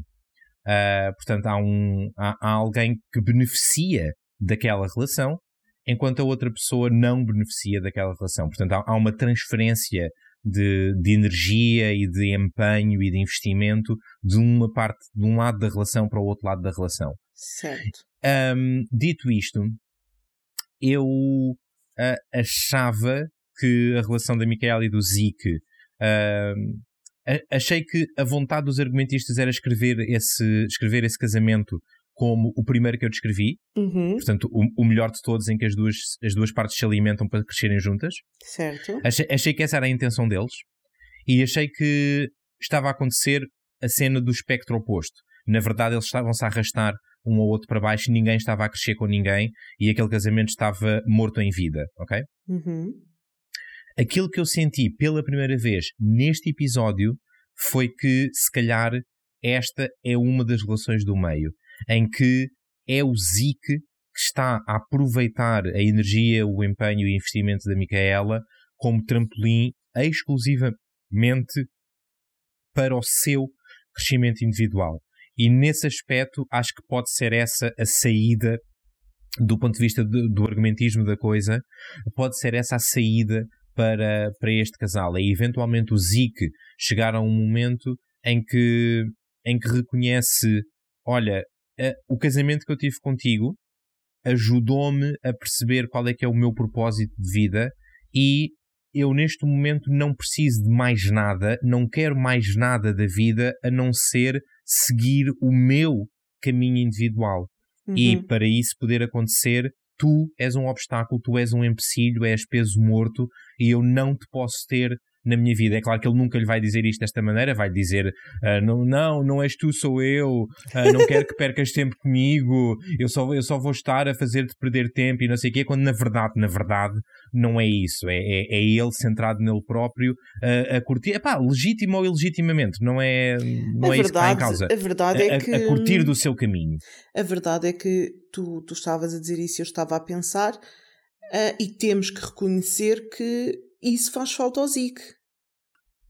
Uh, portanto, há, um, há, há, alguém que beneficia daquela relação, enquanto a outra pessoa não beneficia daquela relação. Portanto, há, há uma transferência de, de, energia e de empenho e de investimento de uma parte, de um lado da relação para o outro lado da relação. Certo. Um, dito isto, eu uh, achava que a relação da Micaela e do Zeke uh, achei que a vontade dos argumentistas era escrever esse, escrever esse casamento como o primeiro que eu descrevi, uhum. portanto, o, o, melhor de todos, em que as duas, as duas partes se alimentam para crescerem juntas. Certo. Achei, achei que essa era a intenção deles e achei que estava a acontecer a cena do espectro oposto. Na verdade, eles estavam-se a arrastar um ou outro para baixo, ninguém estava a crescer com ninguém e aquele casamento estava morto em vida, ok? Uhum. Aquilo que eu senti pela primeira vez neste episódio foi que, se calhar, esta é uma das relações do meio, em que é o Zeke que está a aproveitar a energia, o empenho e investimento da Micaela como trampolim exclusivamente para o seu crescimento individual. E nesse aspecto, acho que pode ser essa a saída do ponto de vista do, do argumentismo da coisa, pode ser essa a saída para, para este casal. É eventualmente o Zeke chegar a um momento em que, em que reconhece: olha, o casamento que eu tive contigo ajudou-me a perceber qual é que é o meu propósito de vida e eu neste momento não preciso de mais nada, não quero mais nada da vida a não ser seguir o meu caminho individual. Uhum. E para isso poder acontecer, tu és um obstáculo, tu és um empecilho, és peso morto e eu não te posso ter na minha vida. É claro que ele nunca lhe vai dizer isto desta maneira, vai dizer uh, não, não, não és tu, sou eu, uh, não quero que percas tempo comigo, eu só, eu só vou estar a fazer-te perder tempo e não sei o quê, quando na verdade, na verdade, não é isso. É, é, é ele centrado nele próprio uh, a curtir, epá, legítimo ou ilegitimamente, não é, não é verdade, isso que está em causa. A verdade é a, que. A curtir do seu caminho. A verdade é que tu, tu estavas a dizer isso eu estava a pensar. Uh, e temos que reconhecer que isso faz falta ao Zic.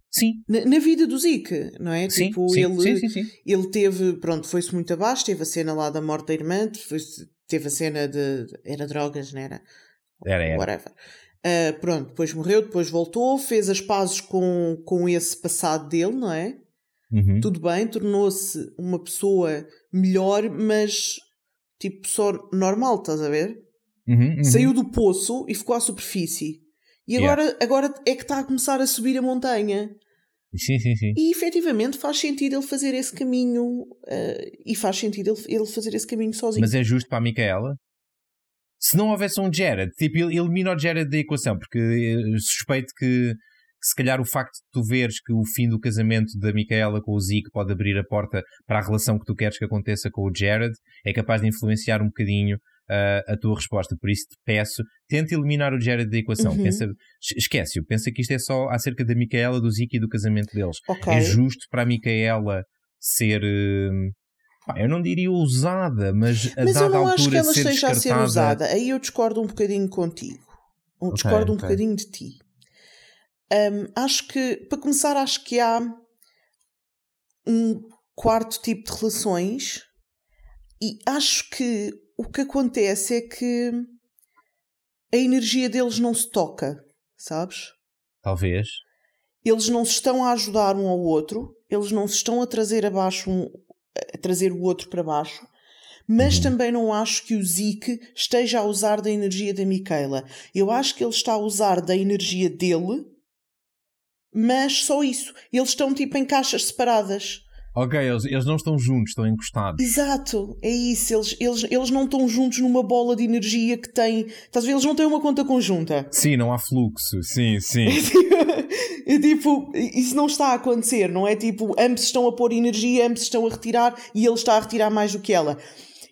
Sim. Na, na, vida do Zeke, não é? Sim, tipo, sim, ele, sim, sim, ele teve, pronto, foi-se muito abaixo, teve a cena lá da morte da irmã, teve a cena de. Era drogas, não era? Era, era. Whatever. Uh, pronto, depois morreu, depois voltou, fez as pazes com, com esse passado dele, não é? Uhum. Tudo bem, tornou-se uma pessoa melhor, mas tipo só normal, estás a ver? Uhum, uhum. Saiu do poço e ficou à superfície. E agora, yeah. agora é que está a começar a subir a montanha. Sim, sim, sim. E efetivamente faz sentido ele fazer esse caminho uh, e faz sentido ele, ele fazer esse caminho sozinho. Mas é justo para a Micaela? Se não houvesse um Jared, tipo, elimina o Jared da equação, porque eh, suspeito que, que, se calhar o facto de tu veres que o fim do casamento da Micaela com o Zeke pode abrir a porta para a relação que tu queres que aconteça com o Jared é capaz de influenciar um bocadinho uh, a tua resposta. Por isso te peço, tenta eliminar o Jared da equação. Uhum. Pensa, esquece-o. Pensa que isto é só acerca da Micaela, do Ziki e do casamento deles. Okay. É justo para a Micaela ser. Uh, eu não diria usada, mas a mas dada eu não altura acho que ela esteja descartada... a ser usada. Aí eu discordo um bocadinho contigo. Discordo okay, um bocadinho de ti. Um, acho que, para começar, acho que há um quarto tipo de relações e acho que o que acontece é que a energia deles não se toca, sabes? Talvez. Eles não se estão a ajudar um ao outro, eles não se estão a trazer abaixo um, a trazer o outro para baixo, mas uhum. também não acho que o Zeke esteja a usar da energia da Micaela. Eu acho que ele está a usar da energia dele, mas só isso. Eles estão tipo em caixas separadas. Ok, eles, eles não estão juntos, estão encostados. Exato, é isso. Eles, eles, eles não estão juntos numa bola de energia que tem. Estás a ver? Eles não têm uma conta conjunta. Sim, não há fluxo. Sim, sim. é tipo, isso não está a acontecer, não é? Tipo, ambos estão a pôr energia, ambos estão a retirar e ele está a retirar mais do que ela.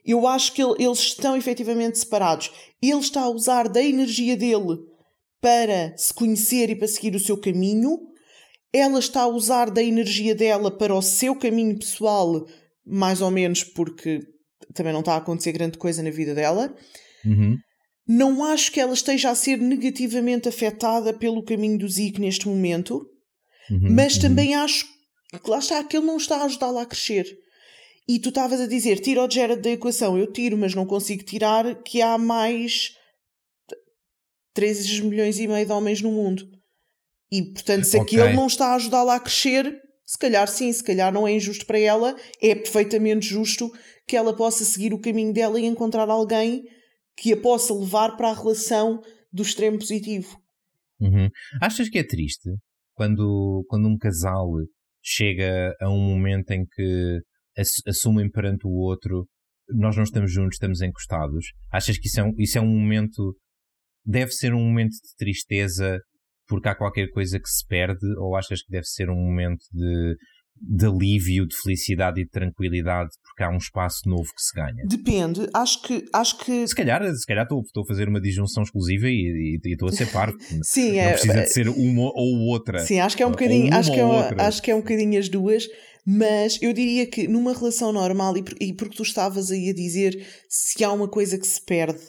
Eu acho que eles estão efetivamente separados. Ele está a usar da energia dele para se conhecer e para seguir o seu caminho. Ela está a usar da energia dela para o seu caminho pessoal, mais ou menos porque também não está a acontecer grande coisa na vida dela. Uhum. Não acho que ela esteja a ser negativamente afetada pelo caminho do Zeke neste momento, Uhum. mas Uhum. também acho que lá está, que ele não está a ajudá-la a crescer. E tu estavas a dizer, tira o Jared da equação. Eu tiro, mas não consigo tirar que há mais 13 milhões e meio de homens no mundo. E, portanto, se Ok. aquele não está a ajudá-la a crescer, se calhar sim, se calhar não é injusto para ela, é perfeitamente justo que ela possa seguir o caminho dela e encontrar alguém que a possa levar para a relação do extremo positivo. Uhum. Achas que é triste quando, quando um casal chega a um momento em que ass- assumem perante o outro nós não estamos juntos, estamos encostados? Achas que isso é um, isso é um momento, deve ser um momento de tristeza porque há qualquer coisa que se perde? Ou achas que deve ser um momento de, de alívio, de felicidade e de tranquilidade porque há um espaço novo que se ganha? Depende, acho que, acho que Se calhar, se calhar estou, estou a fazer uma disjunção exclusiva e, e, e estou a ser parvo. sim, Não é, precisa de ser uma ou outra. Sim, acho que é um bocadinho, acho que é, uma- acho que é um bocadinho as duas, mas eu diria que numa relação normal, e, e porque tu estavas aí a dizer se há uma coisa que se perde,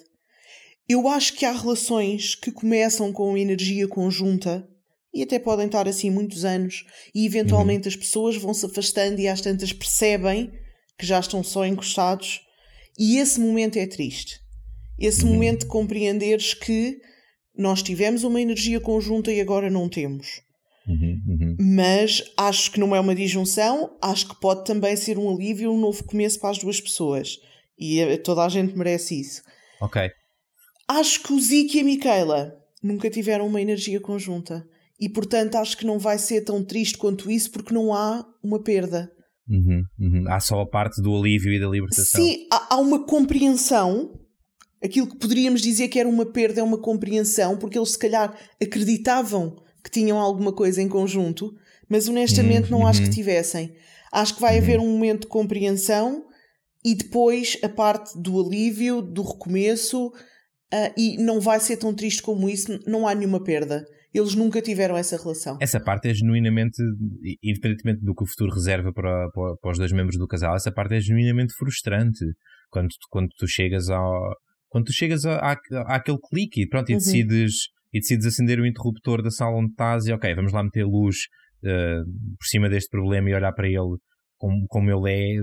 eu acho que há relações que começam com energia conjunta e até podem estar assim muitos anos, e eventualmente as pessoas vão se afastando e às tantas percebem que já estão só encostados, e esse momento é triste. Esse Uhum. momento de compreenderes que nós tivemos uma energia conjunta e agora não temos Uhum, uhum. mas acho que não é uma disjunção, acho que pode também ser um alívio, um novo começo para as duas pessoas. E eh, toda a gente merece isso. Ok. Acho que o Zeke e a Micaela nunca tiveram uma energia conjunta. E portanto acho que não vai ser tão triste quanto isso porque não há uma perda. Uhum, uhum. Há só a parte do alívio e da libertação. Sim, há, há uma compreensão. Aquilo que poderíamos dizer que era uma perda é uma compreensão, porque eles se calhar acreditavam que tinham alguma coisa em conjunto, mas honestamente não acho que uhum. tivessem. Acho que vai haver um momento de compreensão e depois a parte do alívio, do recomeço, ah, e não vai ser tão triste como isso, não há nenhuma perda. Eles nunca tiveram essa relação. Essa parte é genuinamente, independentemente do que o futuro reserva para, para, para os dois membros do casal, essa parte é genuinamente frustrante. Quando, quando tu chegas ao. Quando tu chegas a, à- àquele clique e pronto, e Uhum. decides, e decides acender o interruptor da sala onde estás e ok, vamos lá meter luz eh, por cima deste problema e olhar para ele como, como ele é.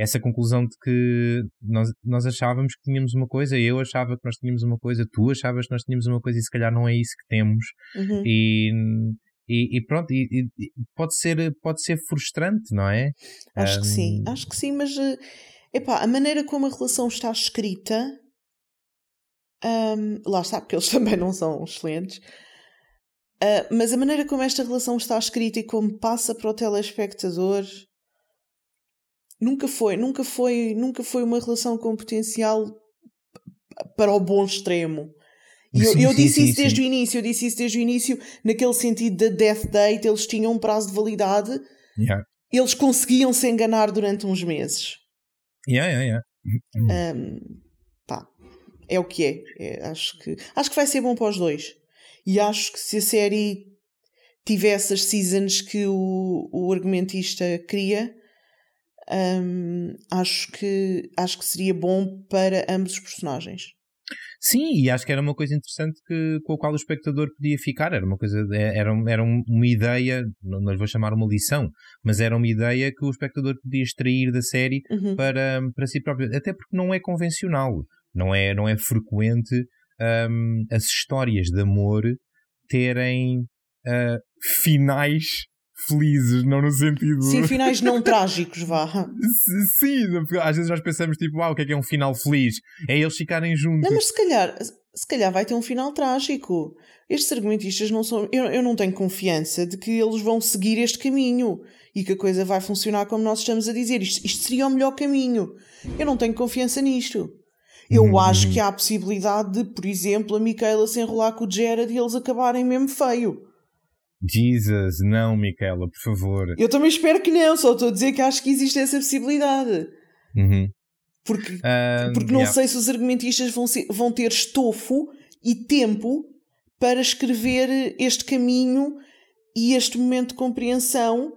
Essa conclusão de que nós, nós achávamos que tínhamos uma coisa, eu achava que nós tínhamos uma coisa, tu achavas que nós tínhamos uma coisa e se calhar não é isso que temos. Uhum. E, e, e pronto, e, e- pode, ser, pode ser frustrante, não é? Acho que sim, acho que sim, mas eh, epá, a maneira como a relação está escrita, ahm, lá está, porque eles também não são excelentes, ah, mas a maneira como esta relação está escrita e como passa para o telespectador nunca foi, nunca foi, nunca foi uma relação com potencial para o bom extremo. E eu, eu disse isso desde o início, eu disse isso desde o início, naquele sentido da death date, eles tinham um prazo de validade Yeah. eles conseguiam se enganar durante uns meses. Yeah, yeah, yeah. Ahm, pá, é o que é. É, acho, que, acho que vai ser bom para os dois. E acho que se a série tivesse as seasons que o, o argumentista queria, ahm, acho, que, acho que seria bom para ambos os personagens. Sim, e acho que era uma coisa interessante que, com a qual o espectador podia ficar. Era uma coisa, era, era uma ideia, não, lhe vou chamar uma lição, mas era uma ideia que o espectador podia extrair da série Uhum. para, para si próprio. Até porque não é convencional, não é, não é frequente hum, as histórias de amor terem ah, finais felizes, não no sentido. Sim, finais não trágicos, vá. Sim, às vezes nós pensamos tipo, ah, o que é que é um final feliz? É eles ficarem juntos. Não, mas se calhar, se calhar vai ter um final trágico. Estes argumentistas não são. Eu, eu não tenho confiança de que eles vão seguir este caminho e que a coisa vai funcionar como nós estamos a dizer. Isto, isto seria o melhor caminho. Eu não tenho confiança nisto. Eu Uhum, acho que há a possibilidade de, por exemplo, a Micaela se enrolar com o Jared e eles acabarem mesmo feio. Jesus, não, Micaela, por favor. Eu também espero que não, só estou a dizer que acho que existe essa possibilidade. Uhum. Porque Ah, Porque não yeah. sei se os argumentistas vão, ser- vão ter estofo e tempo para escrever este caminho e este momento de compreensão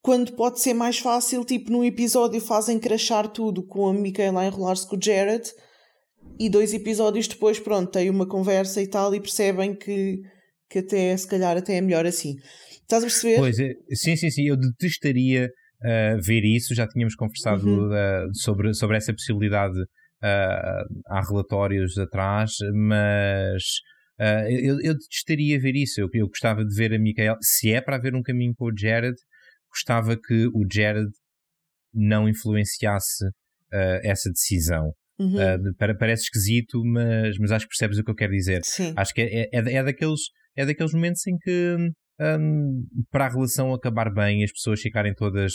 quando pode ser mais fácil, tipo num episódio fazem crachar tudo com a Micaela a enrolar-se com o Jared e dois episódios depois, pronto, tem uma conversa e tal e percebem que, que até se calhar até é melhor assim. Estás a perceber? Pois, é, sim, sim, sim, eu detestaria uh, ver isso, já tínhamos conversado uhum. uh, sobre, sobre essa possibilidade uh, há relatórios atrás, mas uh, eu, eu detestaria ver isso. Eu, eu gostava de ver a Micaela, se é para haver um caminho com o Jared, gostava que o Jared não influenciasse uh, essa decisão. Uhum. Uh, parece esquisito, mas, mas acho que percebes o que eu quero dizer. Sim. Acho que é, é, é, daqueles, é daqueles momentos em que, um, para a relação acabar bem, as pessoas ficarem todas.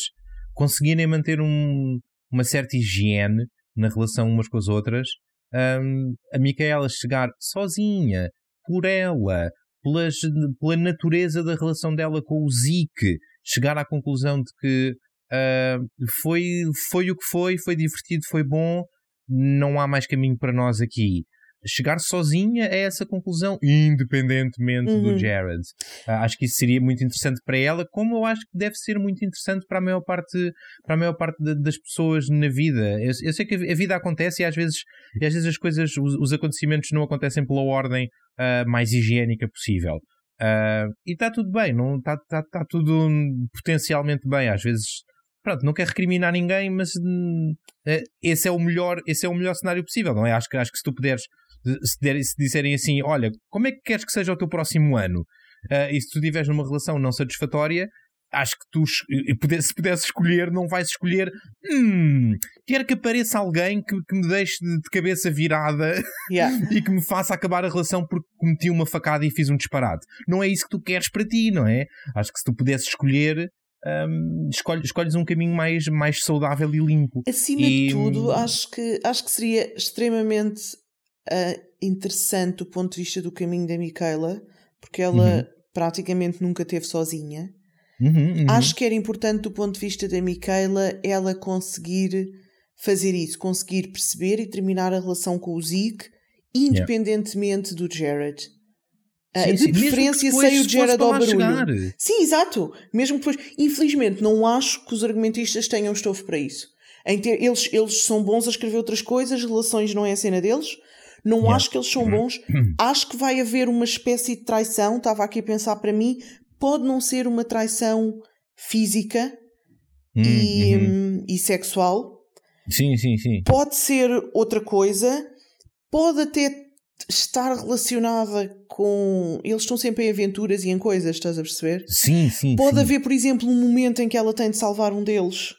conseguirem manter um, uma certa higiene na relação umas com as outras. Um, a Micaela chegar sozinha, por ela, pelas, pela natureza da relação dela com o Zeke, chegar à conclusão de que uh, foi, foi o que foi, foi divertido, foi bom, não há mais caminho para nós aqui. Chegar sozinha a essa conclusão, independentemente uhum. do Jared. Uh, acho que isso seria muito interessante para ela, como eu acho que deve ser muito interessante para a maior parte, para a maior parte de, das pessoas na vida. Eu, eu, sei que a vida acontece e às vezes, e às vezes as coisas, os, os acontecimentos não acontecem pela ordem uh, mais higiênica possível. Uh, e está tudo bem, está tá, tá tudo potencialmente bem. Às vezes, pronto, não quer recriminar ninguém, mas uh, esse é o melhor, esse é o melhor cenário possível, não é? Acho que, acho que se tu puderes, se, der, se disserem assim, olha, como é que queres que seja o teu próximo ano? Uh, e se tu estiveres numa relação não satisfatória, acho que tu, se pudesse escolher, não vais escolher. Hum, quero que apareça alguém que, que me deixe de, de cabeça virada yeah. e que me faça acabar a relação porque cometi uma facada e fiz um disparate. Não é isso que tu queres para ti, não é? Acho que se tu pudesses escolher. Um, escolhes, escolhes um caminho mais, mais saudável e limpo. Acima e... de tudo, acho que, acho que seria extremamente uh, interessante do ponto de vista do caminho da Micaela, porque ela uhum. praticamente nunca teve sozinha. Uhum, uhum. Acho que era importante do ponto de vista da Micaela ela conseguir fazer isso, conseguir perceber e terminar a relação com o Zeke, independentemente yeah. do Jared. Ah, sim, de sim. preferência sem o Jared ao barulho. Chegar. Sim, exato. Mesmo depois. Infelizmente, não acho que os argumentistas tenham estofo para isso. Ter, eles, eles são bons a escrever outras coisas, relações não é a cena deles. Não yeah. acho que eles são bons. acho que vai haver uma espécie de traição. Estava aqui a pensar para mim, pode não ser uma traição física hum, e, uhum. e sexual. Sim, sim, sim. Pode ser outra coisa, pode até estar relacionada com. Eles estão sempre em aventuras e em coisas, estás a perceber? Sim, sim. Pode sim. haver, por exemplo, um momento em que ela tem de salvar um deles.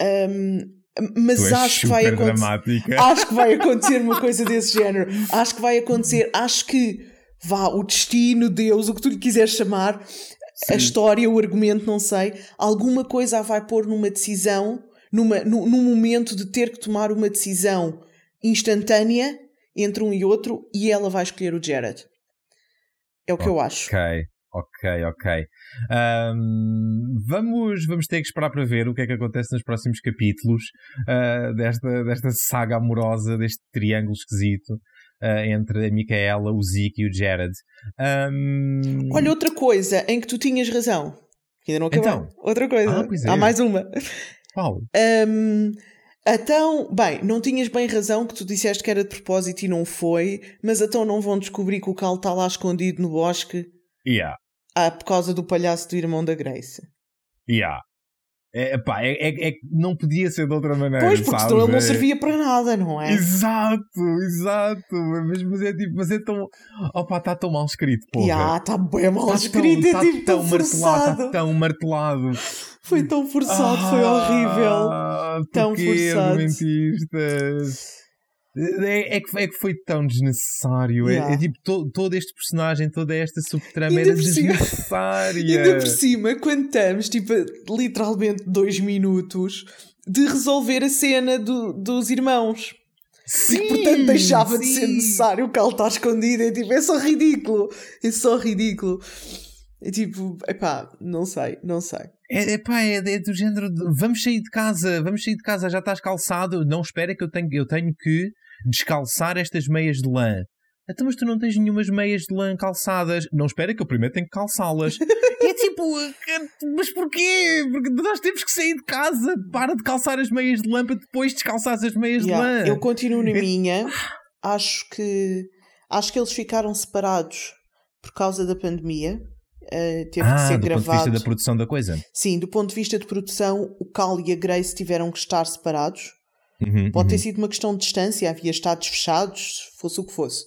Um, mas acho que vai acontecer. Acho que vai acontecer uma coisa desse género. Acho que vai acontecer. Acho que vá, o destino, Deus, o que tu lhe quiseres chamar, Sim. a história, o argumento, não sei, alguma coisa a vai pôr numa decisão, numa, num, num momento de ter que tomar uma decisão instantânea entre um e outro e ela vai escolher o Jared. É o que okay. eu acho. Ok, ok, ok. Um, vamos, vamos ter que esperar para ver o que é que acontece nos próximos capítulos uh, desta, desta saga amorosa, deste triângulo esquisito uh, entre a Micaela, o Zeke e o Jared. Um... Olha, outra coisa em que tu tinhas razão. Ainda não acabou. Então, outra coisa. Ah, é. Há mais uma. Qual? Um, então, bem, não tinhas bem razão que tu disseste que era de propósito e não foi, mas então não vão descobrir que o Cal está lá escondido no bosque. Yeah. Ah, por causa do palhaço do irmão da Grace. Yeah. É, pá, é, é, é, não podia ser de outra maneira. Pois, porque senão ele não é. servia para nada, não é? Exato, exato. Mas, mas é tipo, mas é tão. Opa, está tão mal escrito, pô. Já, está bem mal tá escrito, tão, é tá tipo tão, tão martelado. Está tão martelado. Foi tão forçado, ah, foi horrível. Tão forçado. Argumentistas. É, é, que, é que foi tão desnecessário. Yeah. É, é, tipo, to, todo este personagem, toda esta subtrama era desnecessária. Ainda por cima, quando estamos, tipo, literalmente dois minutos de resolver a cena do, dos irmãos. Sim, e, portanto deixava sim. de ser necessário o Cal está escondido. É tipo, é só ridículo. É só ridículo. É tipo, epá, não sei, não sei. É, epá, é, é do género de, vamos sair de casa, vamos sair de casa, já estás calçado, não espera que eu tenho, eu tenho que descalçar estas meias de lã. Então, mas tu não tens nenhumas meias de lã calçadas. Não espera que eu primeiro tenho que calçá-las. é tipo, mas porquê? Porque nós temos que sair de casa. Para de calçar as meias de lã para depois descalçar as meias yeah, de lã. Eu continuo na minha. Acho que acho que eles ficaram separados por causa da pandemia. Uh, teve ah, que ser do gravado. ponto de vista da produção da coisa? Sim, do ponto de vista de produção, o Cal e a Grace tiveram que estar separados. Uhum, Pode uhum. ter sido uma questão de distância, havia estados fechados, fosse o que fosse.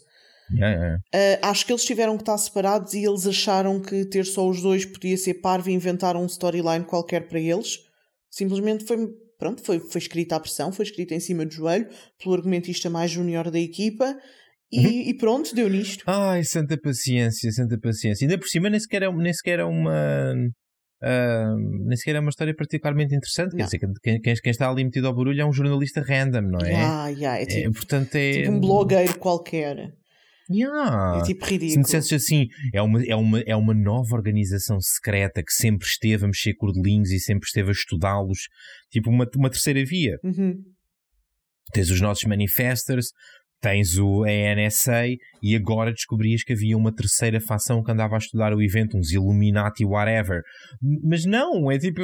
Yeah, yeah. Uh, acho que eles tiveram que estar separados e eles acharam que ter só os dois podia ser parvo e inventaram um storyline qualquer para eles. Simplesmente foi, pronto, foi, foi escrita à pressão, foi escrita em cima do joelho pelo argumentista mais júnior da equipa e, Uhum. e, pronto, deu nisto. Ai, santa paciência, santa paciência. Ainda por cima nem sequer é, nem sequer é uma. Uh, nem sequer é uma história particularmente interessante. Quer dizer, quem, quem, quem está ali metido ao barulho é um jornalista random, não é? Ah, yeah, é, É, tipo, portanto, é. tipo um blogueiro qualquer. Yeah. É tipo Se me ridículo. dissesses assim, é uma, é, uma, é uma nova organização secreta que sempre esteve a mexer cordelinhos e sempre esteve a estudá-los, tipo uma, uma terceira via. Uhum. Tens os nossos manifestors, tens o ANSA e agora descobrias que havia uma terceira facção que andava a estudar o evento, uns Illuminati, whatever. Mas não, é tipo,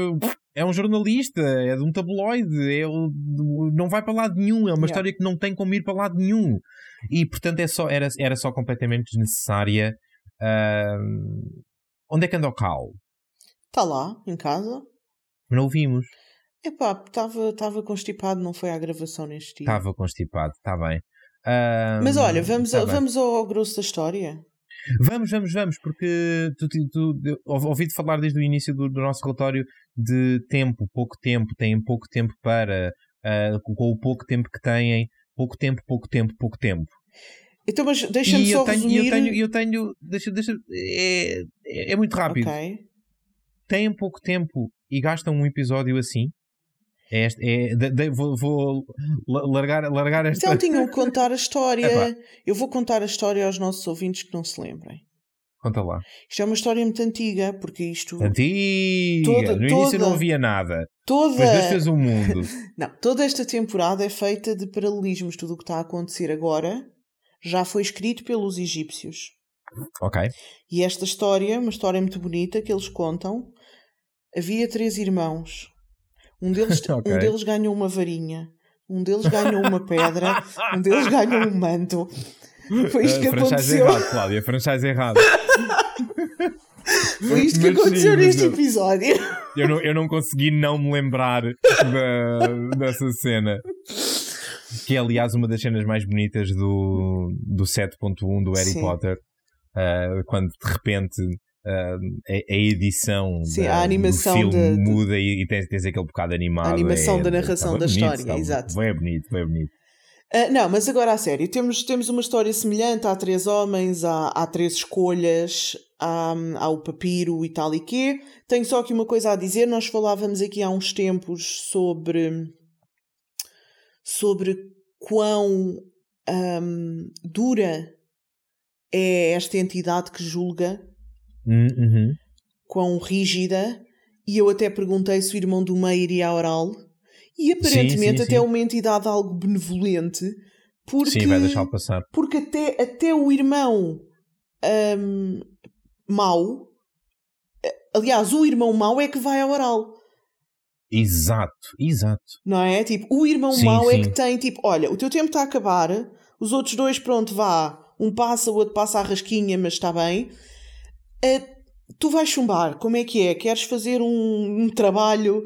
é um jornalista, é de um tabloide, é o- não vai para lado nenhum, é uma Yeah. história que não tem como ir para lado nenhum. E portanto é só, era, era só completamente desnecessária. Ahm, onde é que anda o Cal? Está lá, em casa. Não o vimos. Epá, estava constipado, não foi à gravação neste dia. Estava constipado, está bem. Mas olha, vamos, tá a- vamos ao grosso da história. Vamos, vamos, vamos, porque tu, tu, tu- ouvi-te falar desde o início do, do nosso relatório de tempo, pouco tempo, têm pouco tempo para, ah, com o pouco tempo que têm, pouco tempo, pouco tempo, pouco tempo. Então, mas deixa-me só eu tenho, resumir. eu tenho, eu tenho, deixa, deixa, é, é é muito rápido. Ok. Têm pouco tempo e gastam um episódio assim. É é- de- de- vou, vou la- largar, largar esta. Então tinham que contar a história. Epá. Eu vou contar a história aos nossos ouvintes que não se lembrem. Conta lá. Isto é uma história muito antiga, porque isto. Antiga! Toda- no início não havia nada. Toda. Deus fez o mundo. Não, toda esta temporada é feita de paralelismos. Tudo o que está a acontecer agora já foi escrito pelos egípcios. ok. E esta história, uma história muito bonita que eles contam. Havia três irmãos. Um deles, Ok. um deles ganhou uma varinha. Um deles ganhou uma pedra. um deles ganhou um manto. Foi isto que franchise aconteceu. errado, Cláudia. Franchise errado. Foi isto que Mas sim, aconteceu mas neste não. episódio. Eu não, eu não consegui não me lembrar da- dessa cena. Que é, aliás, uma das cenas mais bonitas do, do 7.1 do Harry Sim. Potter. Uh, quando de repente uh, a, a edição Sim, da- a animação do filme de- muda e, e tens, tens aquele bocado animado. A animação é- da narração estava da bonito, história, estava exato. Bem bonito, bem bonito. Ah, não, mas agora a sério, temos, temos uma história semelhante. Há três homens, há, há três escolhas, há, há o papiro e tal e quê. Tenho só aqui uma coisa a dizer. Nós falávamos aqui há uns tempos sobre, sobre quão ahm, dura é esta entidade que julga, uhum. quão rígida. E eu até perguntei se o irmão do meio iria à oral. E aparentemente sim, até sim. é uma entidade algo benevolente. Porque, Sim, vai deixá-lo passar. porque até, até o irmão hum, mau, eh, aliás, o irmão mau é que vai ao oral, Exato, exato. não é? Tipo, o irmão Sim, mau é sim. que tem, tipo, olha, o teu tempo está a acabar, os outros dois, pronto, vá, um passa, o outro passa a rasquinha, mas está bem. Eh, tu vais chumbar, como é que é? Queres fazer um, um trabalho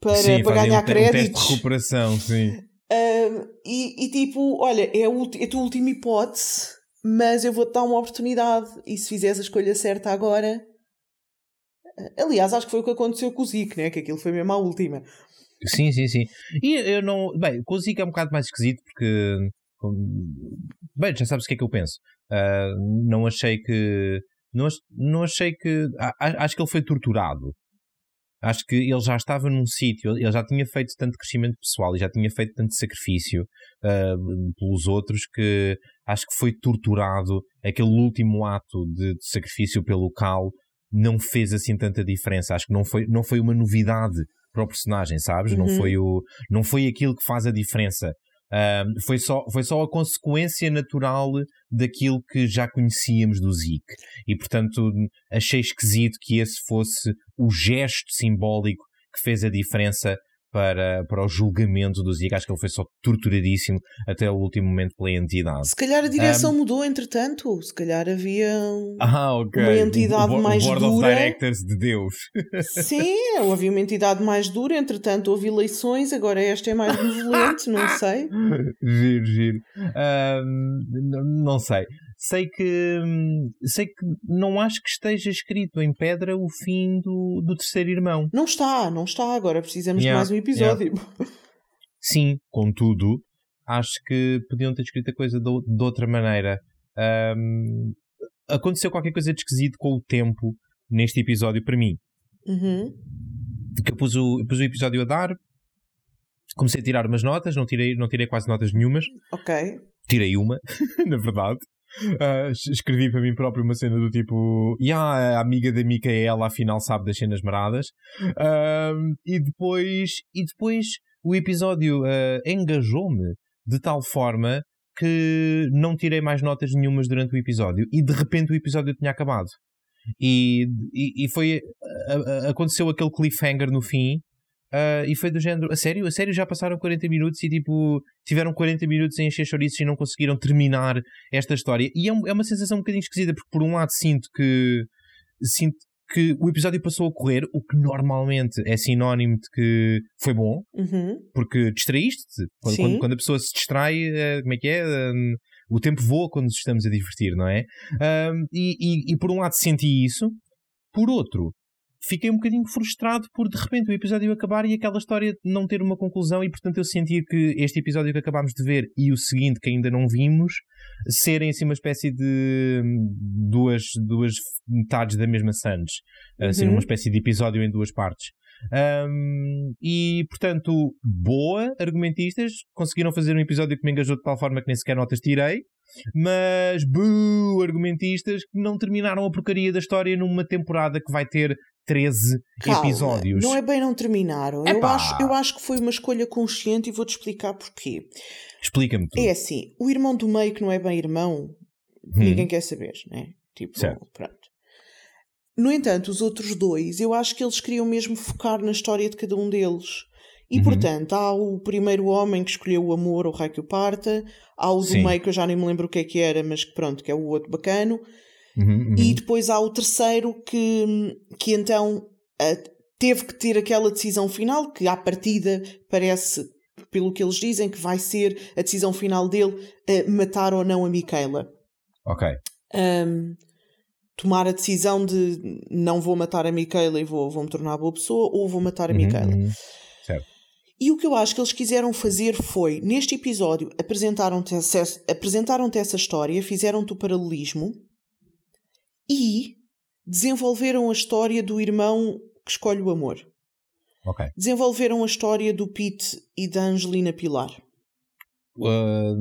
para, sim, para ganhar um, te- um teste créditos? de recuperação, sim. Um, e, e tipo, olha, é a, é a tua última hipótese, mas eu vou-te dar uma oportunidade. E se fizeres a escolha certa agora. eh, Aliás, acho que foi o que aconteceu com o Zico, né? Que aquilo foi mesmo a última. Sim, sim, sim. E eu não. Bem, com o Zico é um bocado mais esquisito porque. com- Bem, já sabes o que é que eu penso. Ah, não achei que. Não, não achei que. acho que ele foi torturado. Acho que ele já estava num sítio, ele já tinha feito tanto crescimento pessoal e já tinha feito tanto sacrifício ah, pelos outros que acho que foi torturado. Aquele último ato de, de sacrifício pelo Cal não fez assim tanta diferença. Acho que não foi, não foi uma novidade para o personagem, sabes? Não, Uhum. foi o, não foi aquilo que faz a diferença. Foi, só, foi só a consequência natural daquilo que já conhecíamos do Zeke. E portanto achei esquisito que esse fosse o gesto simbólico que fez a diferença para, para o julgamento do Zeke. Acho que ele foi só torturadíssimo até o último momento pela entidade. Se calhar a direção um, mudou, entretanto. Se calhar havia ah, okay. uma entidade o, o, mais o Board dura. Of Directors de Deus. Sim, havia uma entidade mais dura, entretanto houve eleições, agora esta é mais benevolente, não sei. Giro, giro. Um, não sei. Sei que sei que não acho que esteja escrito em pedra o fim do, do terceiro irmão. Não está, não está. Agora precisamos Yeah, de mais um episódio. Sim, contudo, acho que podiam ter escrito a coisa de, de outra maneira. Um, aconteceu qualquer coisa de esquisito com o tempo neste episódio para mim. Uhum. Que eu pus o, eu pus o episódio a dar, comecei a tirar umas notas, não tirei, não tirei quase notas nenhumas. Ok. Tirei uma, na verdade. Uh, escrevi para mim próprio uma cena do tipo, e yeah, a amiga da Micaela afinal sabe das cenas maradas. Uh, e depois, e depois o episódio uh, engajou-me de tal forma que não tirei mais notas nenhumas durante o episódio e de repente o episódio tinha acabado. E, e, e foi. aconteceu aquele cliffhanger no fim Uh, e foi do género, a sério? A sério já passaram 40 minutos e tipo, tiveram 40 minutos em encher chouriços e não conseguiram terminar esta história. E é, é, uma sensação um bocadinho esquisita, porque por um lado sinto que sinto que o episódio passou a correr, o que normalmente é sinónimo de que foi bom, uhum. porque distraíste-te. Quando, quando, quando, a pessoa se distrai, uh, como é que é? Uh, o tempo voa quando nos estamos a divertir, não é? E, e, e por um lado senti isso, por outro, fiquei um bocadinho frustrado por de repente o episódio acabar e aquela história não ter uma conclusão e portanto eu sentia que este episódio que acabámos de ver e o seguinte que ainda não vimos serem assim uma espécie de duas, duas metades da mesma Sands assim uhum. uma espécie de episódio em duas partes um, e portanto boa argumentistas conseguiram fazer um episódio que me engajou de tal forma que nem sequer notas tirei mas buh, argumentistas que não terminaram a porcaria da história numa temporada que vai ter 13 Calma, episódios. Não é bem não terminaram. Eu acho, eu acho que foi uma escolha consciente e vou-te explicar porquê. Explica-me tu. É assim, o irmão do meio que não é bem irmão, hum. ninguém quer saber, né? Tipo, certo. pronto. No entanto, os outros dois, eu acho que eles queriam mesmo focar na história de cada um deles. E uhum. portanto, há o primeiro homem que escolheu o amor, o rei que o parta, há o do Sim. meio que eu já nem me lembro o que é que era, mas que pronto, que é o outro bacano. Uhum, uhum. E depois há o terceiro que, que então teve que ter aquela decisão final, que à partida parece, pelo que eles dizem, que vai ser a decisão final dele matar ou não a Micaela. Ok. Um, tomar a decisão de não vou matar a Micaela e vou, vou me tornar boa pessoa ou vou matar a uhum, Micaela. Uhum. Certo. E o que eu acho que eles quiseram fazer foi, neste episódio, apresentaram-te apresentaram essa história, fizeram-te o paralelismo e desenvolveram a história do irmão que escolhe o amor. Ok. Desenvolveram a história do Pete e da Angelina Pilar. Uh,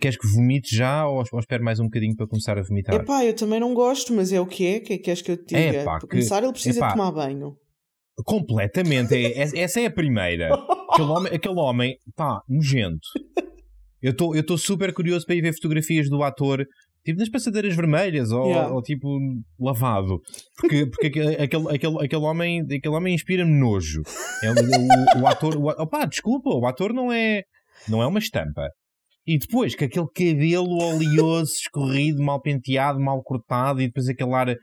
queres que vomite já ou, ou espero mais um bocadinho para começar a vomitar? Epá, eu também não gosto, mas é o que é. que é que queres que eu te diga? Epá, para começar, ele precisa epá, tomar banho. Completamente. É, essa é a primeira. aquele homem, aquele homem pá, nojento. Eu estou super curioso para ir ver fotografias do ator tipo nas passadeiras vermelhas ou, Yeah. ou tipo lavado. Porque, porque aquele, aquele, aquele, homem, aquele homem inspira-me nojo. É, o, o, ator. O, opá, desculpa, o ator não é, não é uma estampa. E depois, com aquele cabelo oleoso, escorrido, mal penteado, mal cortado, e depois aquele ar. ah,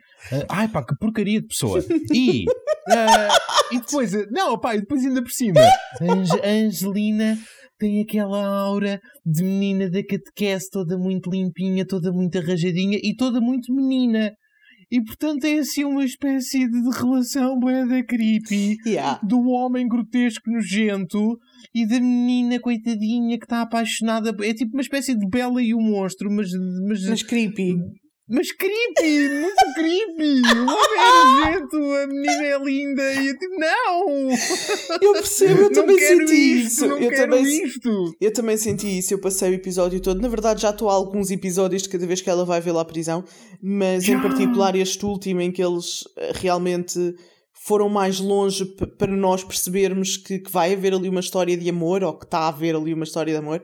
ai pá, que porcaria de pessoa. E. ah, e depois. ah, Não, pá, e depois ainda por cima. Ange- Angelina tem aquela aura de menina da catequese, toda muito limpinha, toda muito arranjadinha e toda muito menina. E portanto é assim uma espécie de relação boeda creepy Yeah. do homem grotesco nojento e da menina coitadinha que está apaixonada. É tipo uma espécie de Bela e o monstro, mas. Mas, Mas creepy. Mas creepy! Muito creepy! O homem é nojento, a menina é linda e eu tipo, não! Eu percebo, eu também senti isto, isso. Eu também, isto! eu também senti isso. Eu passei o episódio todo. Na verdade, já estou há alguns episódios de cada vez que ela vai vê-la à prisão, mas em particular este último em que eles eh, realmente foram mais longe para nós percebermos que, que, vai haver ali uma história de amor ou que está a haver ali uma história de amor.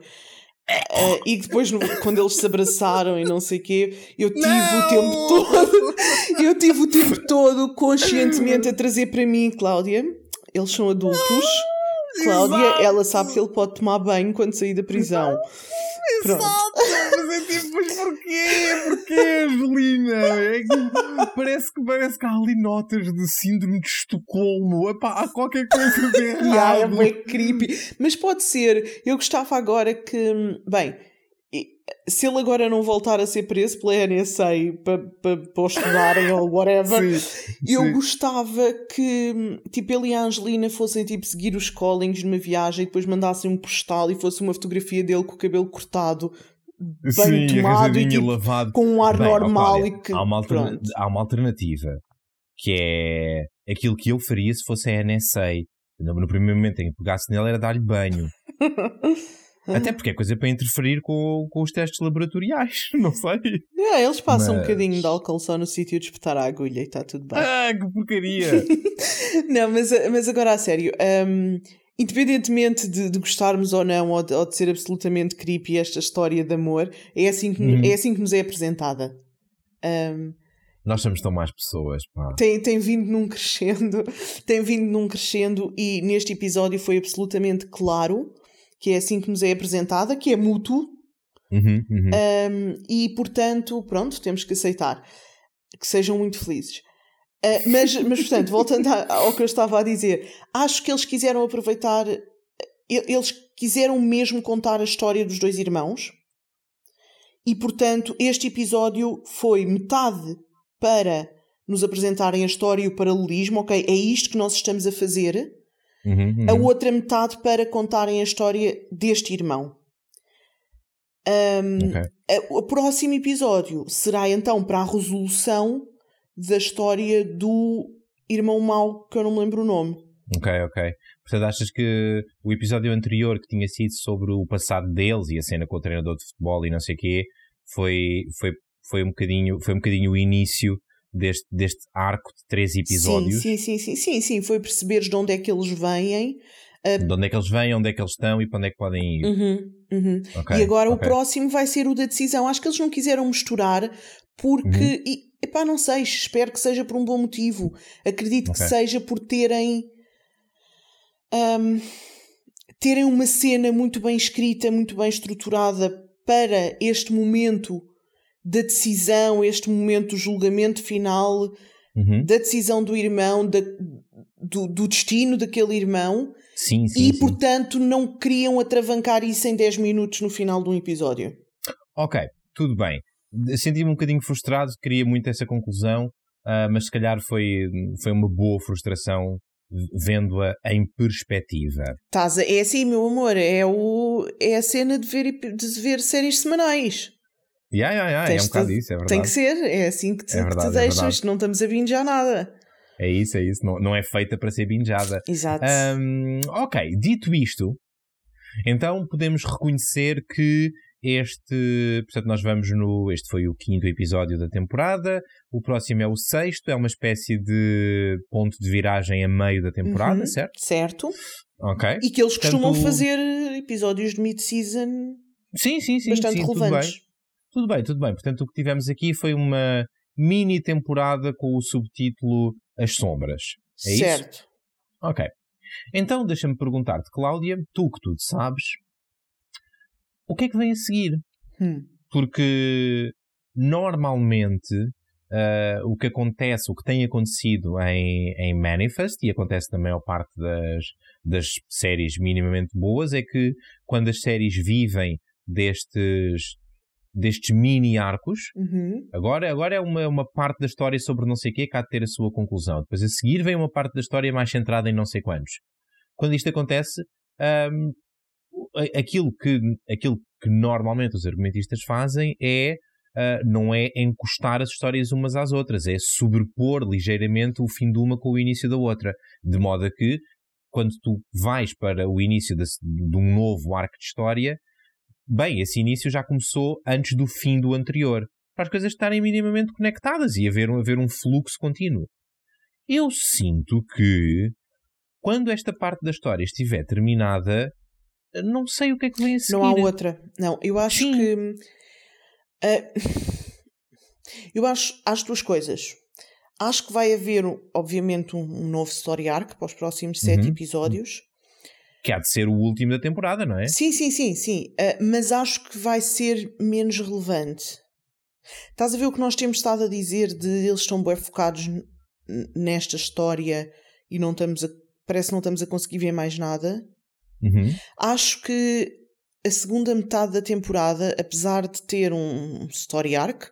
Uh, e depois, quando eles se abraçaram e não sei o quê, eu tive não! o tempo todo, eu tive o tempo todo conscientemente a trazer para mim, Cláudia. Eles são adultos. Cláudia, Exato. ela sabe que ele pode tomar banho quando sair da prisão. Pronto. Exato, mas é tipo, mas porquê? Porquê, Angelina? É que parece, que, parece que há ali notas de síndrome de Estocolmo. Epá, há qualquer coisa de errado. yeah, é bem creepy. Mas pode ser. Eu gostava agora que. Bem, se ele agora não voltar a ser preso pela NSA para pa, pa estudarem ou whatever, sim, eu sim. gostava que tipo, ele e a Angelina fossem tipo, seguir os callings numa viagem e depois mandassem um postal e fosse uma fotografia dele com o cabelo cortado. Bem sim, tomado e tipo, lavado. com um ar Bem, normal e que, há, uma há uma alternativa que é aquilo que eu faria se fosse a NSA. No primeiro momento em que pegasse nele era dar-lhe banho. Até porque é coisa para interferir com, com os testes laboratoriais, não sei. É, eles passam Mas... um bocadinho de álcool só no sítio de espetar a agulha e está tudo bem. Ah, que porcaria! não, mas, mas agora a sério, um, independentemente de, de, gostarmos ou não, ou de, ou de, ser absolutamente creepy esta história de amor, é assim que, hum. é assim que nos é apresentada. Um, nós somos tão mais pessoas, pá. Tem, tem vindo num crescendo, tem vindo num crescendo e neste episódio foi absolutamente claro que é assim que nos é apresentada, que é mútuo. Uhum, uhum. Um, e portanto, pronto, temos que aceitar que sejam muito felizes. Uh, mas, mas, portanto, voltando ao que eu estava a dizer, acho que eles quiseram aproveitar, eles quiseram mesmo contar a história dos dois irmãos, e portanto, este episódio foi metade para nos apresentarem a história e o paralelismo, ok? É isto que nós estamos a fazer, Uhum, uhum. a outra metade para contarem a história deste irmão. Um, okay. o próximo episódio será então para a resolução da história do irmão mau, que eu não me lembro o nome. Ok, ok. Portanto, achas que o episódio anterior, que tinha sido sobre o passado deles e a cena com o treinador de futebol e não sei o quê, foi, foi, foi, um bocadinho, foi um bocadinho o início deste, deste arco de três episódios. Sim, sim, sim, sim, sim, foi perceberes de onde é que eles vêm. Uh... De onde é que eles vêm, onde é que eles estão e para onde é que podem ir. Uhum, uhum. Okay, e agora okay. o próximo vai ser o da decisão. Acho que eles não quiseram misturar porque. Uhum. E, epá, não sei, espero que seja por um bom motivo. Acredito okay. que seja por terem. Um, terem uma cena muito bem escrita, muito bem estruturada para este momento da decisão, este momento do julgamento final, uhum. da decisão do irmão, da, do, do, destino daquele irmão. Sim, sim, e, sim. portanto, não queriam atravancar isso em 10 minutos no final de um episódio. Ok, tudo bem. Senti-me um bocadinho frustrado, queria muito essa conclusão, uh, mas se calhar foi, foi uma boa frustração vendo-a em perspectiva. Tás a, é assim, meu amor, é, o, é a cena de ver, de ver séries semanais. Yeah, yeah, yeah. é um bocado isso, é verdade. Tem que ser, é assim que te, é verdade, que te é deixas, não estamos a binjar nada. É isso, é isso, não, não é feita para ser binjada. Exato. Um, ok, dito isto, então podemos reconhecer que este, portanto, nós vamos no. Este foi o quinto episódio da temporada. O próximo é o sexto, é uma espécie de ponto de viragem a meio da temporada, uhum, certo? Certo. Ok. E que eles portanto, costumam fazer episódios de mid-season sim, sim, sim, bastante sim, relevantes. Tudo bem, tudo bem. Portanto, o que tivemos aqui foi uma mini temporada com o subtítulo As Sombras. É certo. Isso? Ok. Então, deixa-me perguntar-te, Cláudia, tu que tudo sabes, o que é que vem a seguir? Hum. Porque normalmente uh, o que acontece, o que tem acontecido em, em Manifest, e acontece na maior parte das, das séries minimamente boas, é que quando as séries vivem destes destes mini arcos. Uhum. Agora, agora é uma, uma parte da história sobre não sei o quê que há de ter a sua conclusão. Depois a seguir vem uma parte da história mais centrada em não sei quantos. Quando isto acontece, um, aquilo, que, aquilo que normalmente os argumentistas fazem é Uh, não é encostar as histórias umas às outras, é sobrepor ligeiramente o fim de uma com o início da outra, de modo a que quando tu vais para o início de, de um novo arco de história, bem, esse início já começou antes do fim do anterior, para as coisas estarem minimamente conectadas e haver, haver um fluxo contínuo. eu sinto que quando esta parte da história estiver terminada, não sei o que é que vem a seguir. Não há outra. Não, eu acho Sim. que. Uh, eu acho as duas coisas. Acho que vai haver, obviamente, um, um novo story arc para os próximos sete uhum. episódios. Que há de ser o último da temporada, não é? Sim, sim, sim, sim. Uh, mas acho que vai ser menos relevante. Estás a ver o que nós temos estado a dizer de eles estão bem focados nesta história e não estamos a, parece que não estamos a conseguir ver mais nada. Uhum. Acho que a segunda metade da temporada, apesar de ter um story arc,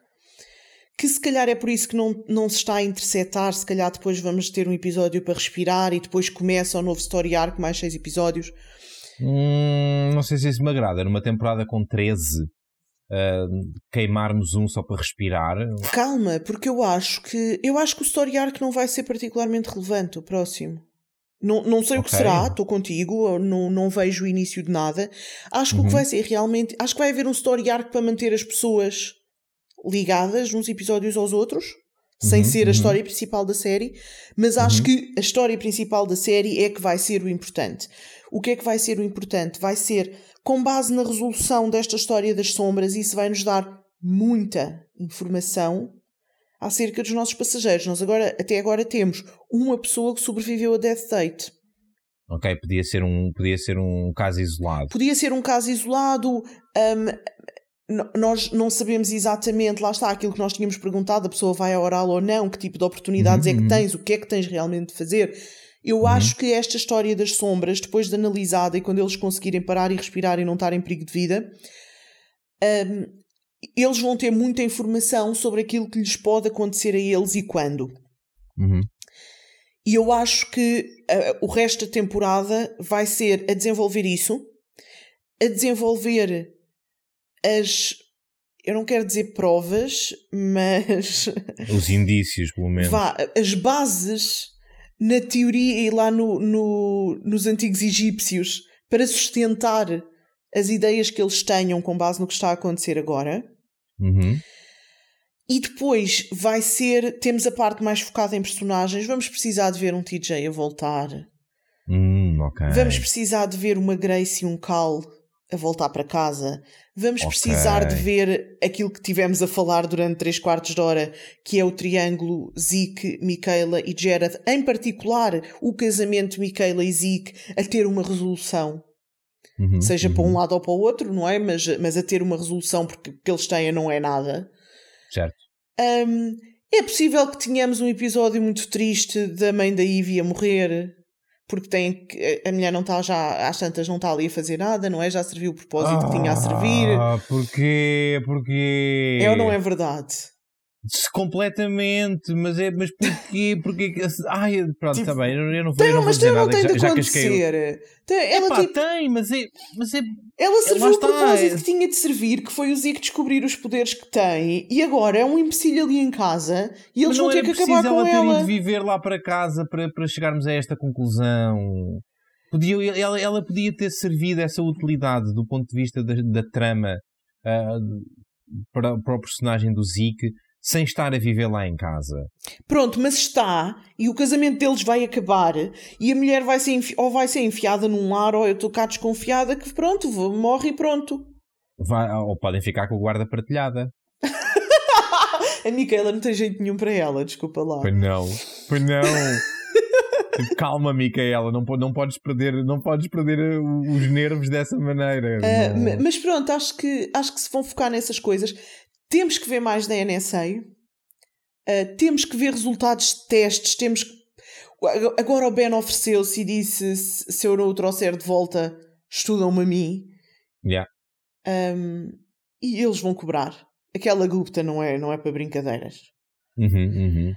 que se calhar é por isso que não, não se está a interceptar, se calhar depois vamos ter um episódio para respirar e depois começa o novo story arc, mais seis episódios. Hum, não sei se isso me agrada. Numa temporada com 13, uh, queimarmos um só para respirar. Calma, porque eu acho que eu acho que o story arc não vai ser particularmente relevante o próximo. Não, não sei okay. o que será, estou contigo, não, não vejo o início de nada. Acho que uhum. o que uhum. vai ser realmente. Acho que vai haver um story arc para manter as pessoas ligadas uns episódios aos outros, uhum, sem ser a uhum. história principal da série, mas acho uhum. que a história principal da série é que vai ser o importante. O que é que vai ser o importante? Vai ser com base na resolução desta história das sombras, isso vai nos dar muita informação acerca dos nossos passageiros. Nós agora, até agora temos uma pessoa que sobreviveu a Death Date. Ok, podia ser um, podia ser um caso isolado. Podia ser um caso isolado. Um, nós não sabemos exatamente, lá está aquilo que nós tínhamos perguntado, a pessoa vai a oral ou não, que tipo de oportunidades uhum. é que uhum. tens, o que é que tens realmente de fazer. Eu uhum. acho que esta história das sombras, depois de analisada e quando eles conseguirem parar e respirar e não estar em perigo de vida, um, eles vão ter muita informação sobre aquilo que lhes pode acontecer a eles e quando. Uhum. E eu acho que uh, o resto da temporada vai ser a desenvolver isso, a desenvolver as. Eu não quero dizer provas, mas. Os indícios, pelo menos. Vá, as bases na teoria e lá no, no, nos antigos egípcios para sustentar as ideias que eles tenham com base no que está a acontecer agora. Uhum. E depois vai ser. Temos a parte mais focada em personagens. Vamos precisar de ver um TJ a voltar. Hum, okay. Vamos precisar de ver uma Grace e um Cal a voltar para casa. Vamos okay. precisar de ver aquilo que tivemos a falar durante 3 quartos de hora, que é o triângulo Zeke, Michaela e Jared, em particular o casamento de Michaela e Zeke, a ter uma resolução. Uhum, Seja uhum. para um lado ou para o outro, não é? Mas, mas a ter uma resolução porque o que eles têm não é nada. Certo. Um, é possível que tenhamos um episódio muito triste da mãe da Ivy a morrer, porque tem a mulher não está já, às tantas não está ali a fazer nada, não é? Já serviu o propósito ah, que tinha a servir. Ah, porquê? Porquê? É ou não é verdade? Completamente, mas é, mas porquê? Porquê que. Ai, pronto, está tipo, bem, eu não vou, tem, eu não vou dizer não nada, tem já, já casquei. Tem, ela Epá, tipo, tem, mas é, mas é. Ela serviu o propósito é... que tinha de servir, que foi o Zeke descobrir os poderes que tem, e agora é um imbecil ali em casa e eles vão ter que acabar com ela. ela ter ido viver lá para casa para, para chegarmos a esta conclusão. Podia, ela, ela podia ter servido essa utilidade do ponto de vista da, da trama uh, para, para o personagem do Zeke sem estar a viver lá em casa. Pronto, mas está, e o casamento deles vai acabar, e a mulher vai ser, ou vai ser enfiada num lar, ou eu estou cá desconfiada que pronto, morre e pronto. Vai, ou podem ficar com a guarda partilhada. a Micaela não tem jeito nenhum para ela, desculpa lá. Pois não, pois não. Calma, Micaela, não, não, podes perder, não podes perder uh, os nervos dessa maneira. Uh, mas pronto, acho que, acho que se vão focar nessas coisas. Temos que ver mais da NSA, uh, ah, temos que ver resultados de testes, temos que... Agora o Ben ofereceu-se e disse: se eu não o trouxer de volta, estudam-me a mim. Yeah. Um, e eles vão cobrar. Aquela Gupta não é, não é para brincadeiras. Uhum, uhum.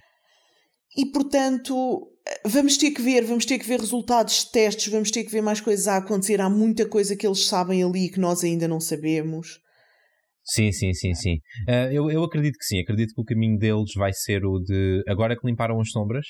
E portanto, vamos ter que ver, vamos ter que ver resultados de testes, vamos ter que ver mais coisas a acontecer. Há muita coisa que eles sabem ali que nós ainda não sabemos. Sim, sim, sim, sim. Uh, eu, eu acredito que sim. Acredito que o caminho deles vai ser o de agora que limparam as sombras,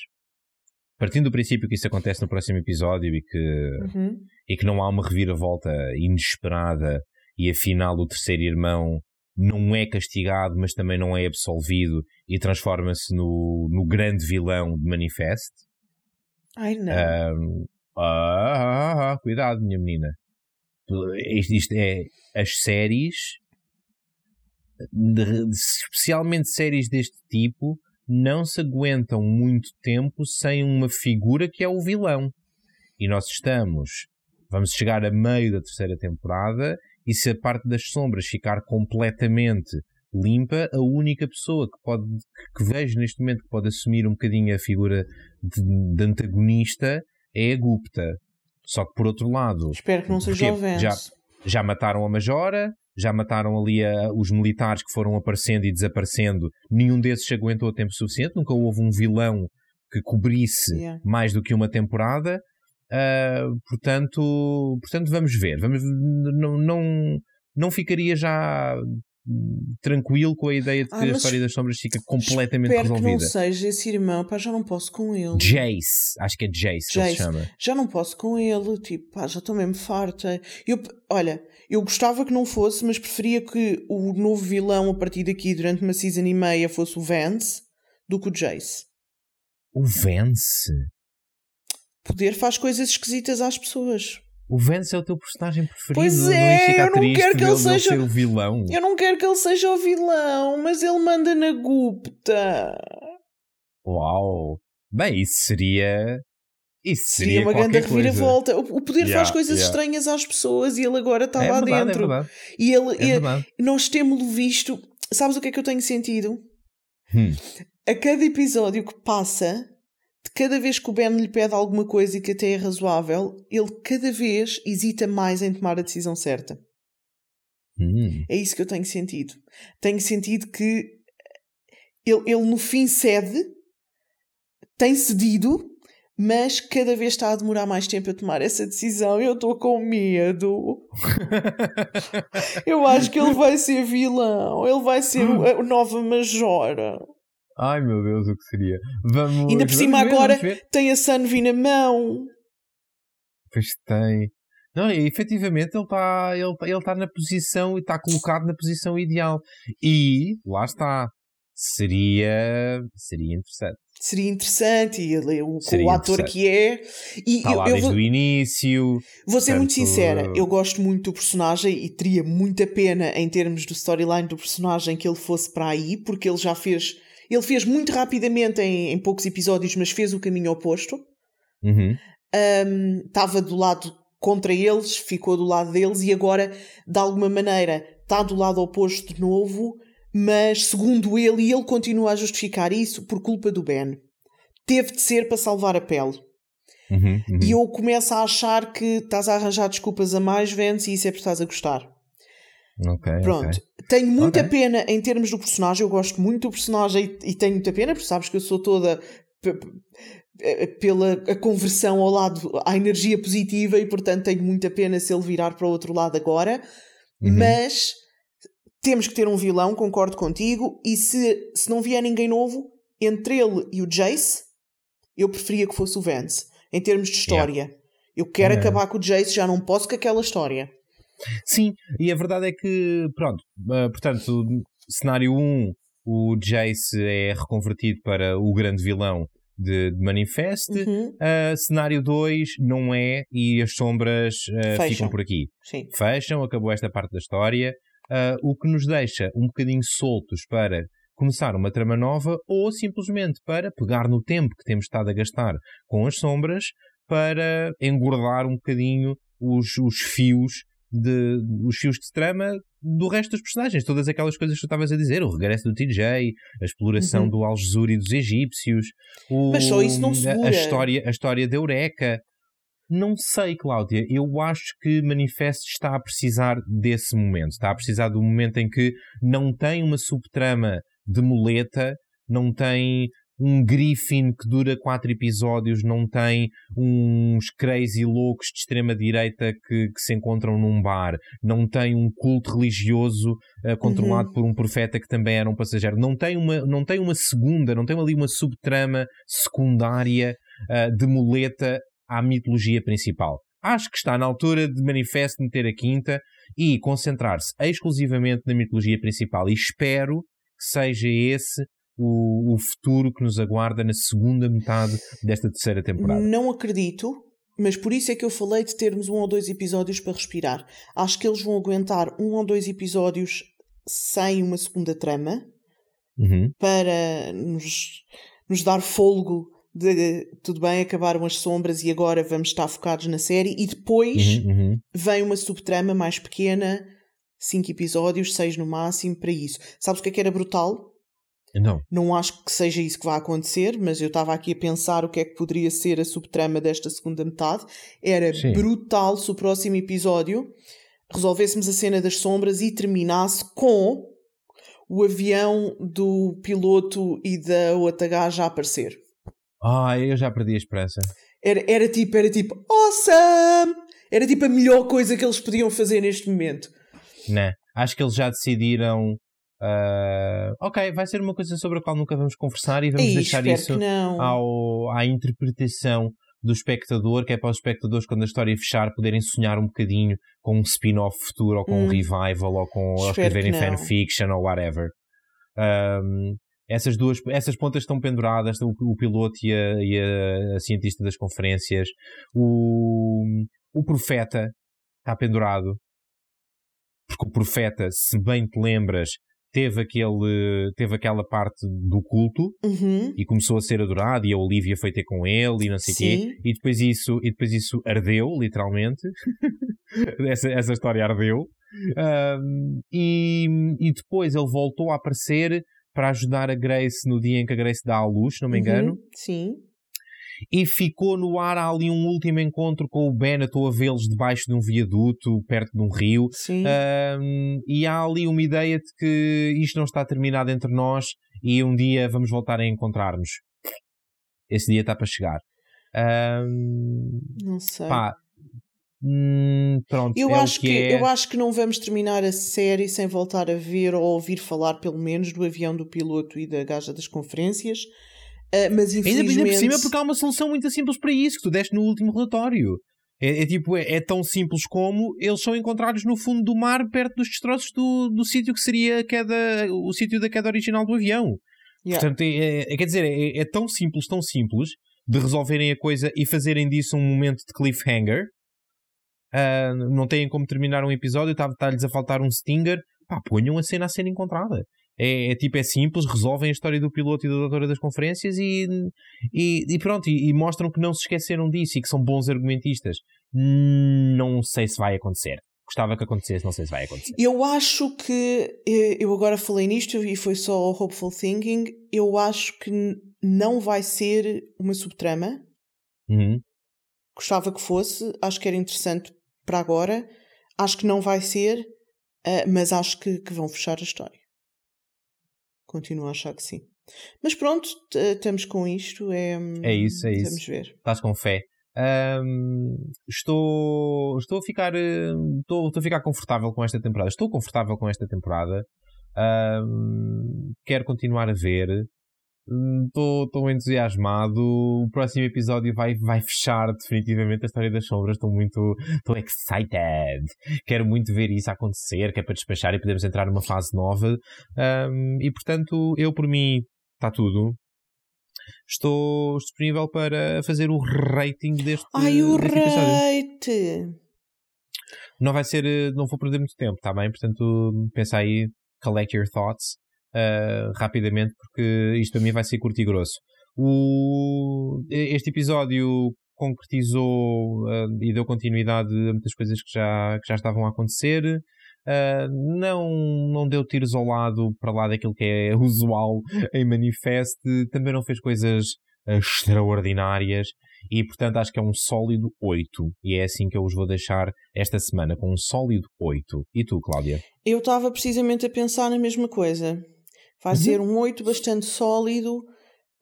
partindo do princípio que isso acontece no próximo episódio e que, uhum. e que não há uma reviravolta inesperada e afinal o terceiro irmão não é castigado, mas também não é absolvido e transforma-se no, no grande vilão de Manifest. Ai não. Um, ah, ah, ah, cuidado, minha menina. Isto, isto é as séries, de, especialmente séries deste tipo, não se aguentam muito tempo sem uma figura que é o vilão. E nós estamos, vamos chegar a meio da terceira temporada, e se a parte das sombras ficar completamente limpa, a única pessoa que pode que vejo neste momento que pode assumir um bocadinho a figura de, de antagonista é a Gupta. Só que por outro lado, espero que não seja o já, já mataram a Majora, já mataram ali a, os militares que foram aparecendo e desaparecendo. Nenhum desses aguentou tempo suficiente. Nunca houve um vilão que cobrisse yeah. mais do que uma temporada. Uh, portanto, portanto, vamos ver. Vamos, não, não, não ficaria já tranquilo com a ideia de que ah, a história das sombras fica completamente espero resolvida. que não seja esse irmão, pá, já não posso com ele. Jace, acho que é Jace, Jace. que ele se chama. Já não posso com ele, tipo, pá, já estou mesmo farta. Eu, olha, eu gostava que não fosse, mas preferia que o novo vilão a partir daqui durante uma season e meia fosse o Vance do que o Jace. O Vance? Poder faz coisas esquisitas às pessoas. O Vance é o teu personagem preferido. Pois é, eu não quero que ele seja o vilão. Eu não quero que ele seja o vilão, mas ele manda na Gupta. Uau. Bem, isso seria isso seria, seria uma grande reviravolta. O poder yeah, faz coisas yeah. estranhas às pessoas e ele agora está é lá verdade, dentro. É. E ele, é nós temos-lo visto. Sabes o que é que eu tenho sentido? Hum. A cada episódio que passa, de cada vez que o Ben lhe pede alguma coisa e que até é razoável, ele cada vez hesita mais em tomar a decisão certa. Hum. É isso que eu tenho sentido. Tenho sentido que ele, ele no fim cede, tem cedido, mas cada vez está a demorar mais tempo a tomar essa decisão. Eu estou com medo. eu acho que ele vai ser vilão, ele vai ser o, a nova Majora. Ai meu Deus, o que seria? Vamos. Ainda por cima, ver, agora tem a Sunvi na mão. Pois tem. Não, e, efetivamente ele está ele, ele tá na posição e está colocado na posição ideal. E lá está. Seria, seria interessante. Seria interessante, e ele, o, seria o ator que é. E está eu, lá eu desde vou, o início. Vou ser muito sincera, eu gosto muito do personagem e teria muita pena em termos do storyline do personagem que ele fosse para aí, porque ele já fez ele fez muito rapidamente em, em poucos episódios, mas fez o caminho oposto. Uhum. Estava um, do lado contra eles, ficou do lado deles e agora, de alguma maneira, está do lado oposto de novo, mas segundo ele, e ele continua a justificar isso por culpa do Ben. Teve de ser para salvar a pele. Uhum, uhum. E eu começo a achar que estás a arranjar desculpas a mais, Vence, e isso é porque estás a gostar. Okay, Pronto. Okay. Tenho muita okay. pena em termos do personagem. Eu gosto muito do personagem e, e tenho muita pena, porque sabes que eu sou toda pela a conversão ao lado à energia positiva e portanto tenho muita pena se ele virar para o outro lado agora uhum. mas temos que ter um vilão, concordo contigo e se, se não vier ninguém novo entre ele e o Jace eu preferia que fosse o Vance em termos de história yeah. eu quero yeah. acabar com o Jace, já não posso com aquela história Sim, e a verdade é que, pronto, uh, portanto, cenário 1, o Jace é reconvertido para o grande vilão de, de Manifest. Uhum. Uh, cenário 2 não é e as sombras uh, ficam por aqui. Sim. Fecham, acabou esta parte da história. Uh, o que nos deixa um bocadinho soltos para começar uma trama nova ou simplesmente para pegar no tempo que temos estado a gastar com as sombras para engordar um bocadinho os, os fios de, os fios de trama do resto dos personagens, todas aquelas coisas que tu estavas a dizer, o regresso do TJ, a exploração uhum. do Al e dos egípcios, o, Mas só isso não segura. A, história, a história da Eureka. Não sei, Cláudia, eu acho que Manifesto está a precisar desse momento, está a precisar do momento em que não tem uma subtrama de muleta, não tem um Griffin que dura quatro episódios, não tem uns crazy loucos de extrema-direita que, que, se encontram num bar, não tem um culto religioso uh, controlado uhum. por um profeta que também era um passageiro, não tem uma, não tem uma segunda, não tem ali uma subtrama secundária uh, de muleta à mitologia principal. acho que está na altura de Manifesto meter a quinta e concentrar-se exclusivamente na mitologia principal. E espero que seja esse o, o futuro que nos aguarda na segunda metade desta terceira temporada. Não acredito, mas por isso é que eu falei de termos um ou dois episódios para respirar. Acho que eles vão aguentar um ou dois episódios sem uma segunda trama uhum. para nos, nos dar fôlego de tudo bem, acabaram as sombras e agora vamos estar focados na série e depois uhum, uhum. vem uma subtrama mais pequena, cinco episódios, seis no máximo, para isso. Sabes o que é que era brutal? Não. Não acho que seja isso que vai acontecer, mas eu estava aqui a pensar o que é que poderia ser a subtrama desta segunda metade. Era Sim. brutal se o próximo episódio resolvêssemos a cena das sombras e terminasse com o avião do piloto e da outra gaja a aparecer. Ah, eu já perdi a esperança. Era, era tipo, era tipo, awesome! Era tipo a melhor coisa que eles podiam fazer neste momento. Né? Acho que eles já decidiram. Uh, ok, vai ser uma coisa sobre a qual nunca vamos conversar e vamos Ei, deixar isso ao, à interpretação do espectador, que é para os espectadores, quando a história fechar, poderem sonhar um bocadinho com um spin-off futuro, ou com um Hum. revival, ou com escreverem fanfiction, ou whatever. Um, essas duas, essas pontas estão penduradas, o, o piloto e, a, e a- a cientista das conferências. O, o profeta está pendurado. Porque o profeta, se bem te lembras, teve, aquele, teve aquela parte do culto Uhum. e começou a ser adorado e a Olivia foi ter com ele e não sei o quê. E depois isso, e depois isso ardeu, literalmente. essa, essa história ardeu. Ahm, e, e depois ele voltou a aparecer para ajudar a Grace no dia em que a Grace dá à luz, se não me engano. Uhum. Sim. E ficou no ar ali um último encontro com o Ben. Estou a vê-los debaixo de um viaduto, perto de um rio. Sim. Ahm, e há ali uma ideia de que isto não está terminado entre nós e um dia vamos voltar a encontrar-nos. Esse dia está para chegar. Ahm, não sei. pá, hum, pronto, eu, é acho que, que, é. eu acho que não vamos terminar a série sem voltar a ver ou ouvir falar, pelo menos, do avião do piloto e da gaja das conferências. Ah, mas Ainda, infelizmente. ainda por cima, porque há uma solução muito simples para isso que tu deste no último relatório. É, é tipo, é, é tão simples como eles são encontrados no fundo do mar, perto dos destroços do, do sítio que seria queda, o sítio da queda original do avião. Yeah. Portanto, é, é- é- quer dizer, é, é tão simples, tão simples de resolverem a coisa e fazerem disso um momento de cliffhanger. Ah, não têm como terminar um episódio, está- está-lhes a faltar um stinger. Pá, ponham a cena a ser encontrada. É, é tipo, é simples, resolvem a história do piloto e da doutora das conferências e, e, e pronto, e, e mostram que não se esqueceram disso e que são bons argumentistas. Não sei se vai acontecer. Gostava que acontecesse, não sei se vai acontecer. Eu acho que. eh, Eu agora falei nisto e foi só hopeful thinking. Eu acho que não vai ser uma subtrama. Uhum. Gostava que fosse. Acho que era interessante para agora. Acho que não vai ser. ah, mas acho que, que vão fechar a história. Continuo a achar que sim. Mas pronto, t- estamos com isto. É, É isso, é isso. Vamos ver. Estás com fé. Ahm, estou, estou a ficar eh, estou, estou a ficar confortável com esta temporada. Estou confortável com esta temporada. Ahm, quero continuar a ver. Hum, Estou, estou entusiasmado. O próximo episódio vai, vai fechar definitivamente a história das sombras. Estou muito estou excited. Quero muito ver isso acontecer, que é para despachar e podemos entrar numa fase nova. Ahm, e portanto, eu por mim está tudo. Estou disponível para fazer o rating deste, Ai, o deste episódio. rate! Não vai ser, eh, não vou perder muito tempo, está bem? Portanto, pensa aí, collect your thoughts eh, rapidamente, porque isto para mim vai ser curto e grosso. O, este episódio concretizou eh, e deu continuidade a muitas coisas que já, que já estavam a acontecer. Eh, não, não deu tiros ao lado para lá daquilo que é usual em Manifest. Também não fez coisas extraordinárias e portanto acho que é um sólido 8 e é assim que eu os vou deixar esta semana com um sólido 8 e tu Cláudia? Eu estava precisamente a pensar na mesma coisa. Vai Uhum. ser um 8 bastante sólido,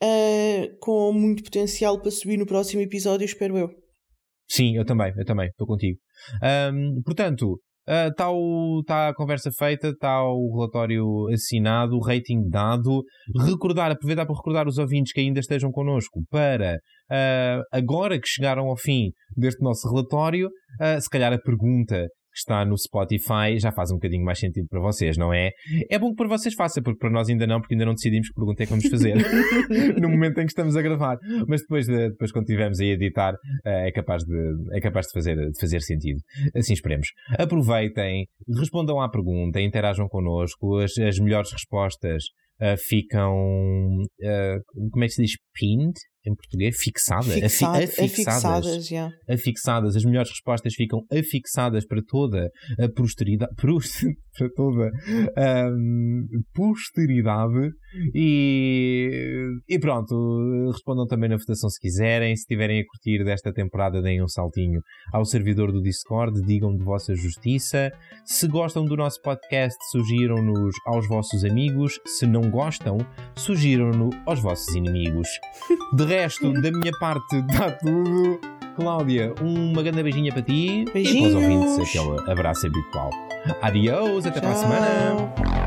eh, com muito potencial para subir no próximo episódio, espero eu. Sim, eu também, eu também, estou contigo. Ahm, portanto, está tá a conversa feita, está o relatório assinado, o rating dado. Recordar, aproveitar para recordar os ouvintes que ainda estejam connosco para uh, agora que chegaram ao fim deste nosso relatório, uh, se calhar a pergunta que está no Spotify já faz um bocadinho mais sentido para vocês, não é? É bom que para vocês faça, porque para nós ainda não, porque ainda não decidimos que pergunta é que vamos fazer no momento em que estamos a gravar. Mas depois, de, depois quando estivermos a editar, eh, é capaz, de, é capaz de, fazer, de fazer sentido. Assim esperemos. Aproveitem, respondam à pergunta, interajam connosco, as, as melhores respostas uh, ficam. Uh, como é que se diz? Pinned? Em português, fixada, Fixado, afixadas, afixadas, yeah. afixadas, as melhores respostas ficam afixadas para toda a posteridade, para toda a um, posteridade. E, e pronto, respondam também na votação se quiserem, se estiverem a curtir desta temporada deem um saltinho ao servidor do Discord, digam de vossa justiça, se gostam do nosso podcast sugiram-nos aos vossos amigos, se não gostam, sugiram-no aos vossos inimigos. De resto, da minha parte, está tudo. Cláudia, uma grande beijinha para ti Beijinhos. e para os ouvintes aquele abraço habitual. Adiós, até Tchau. para a semana.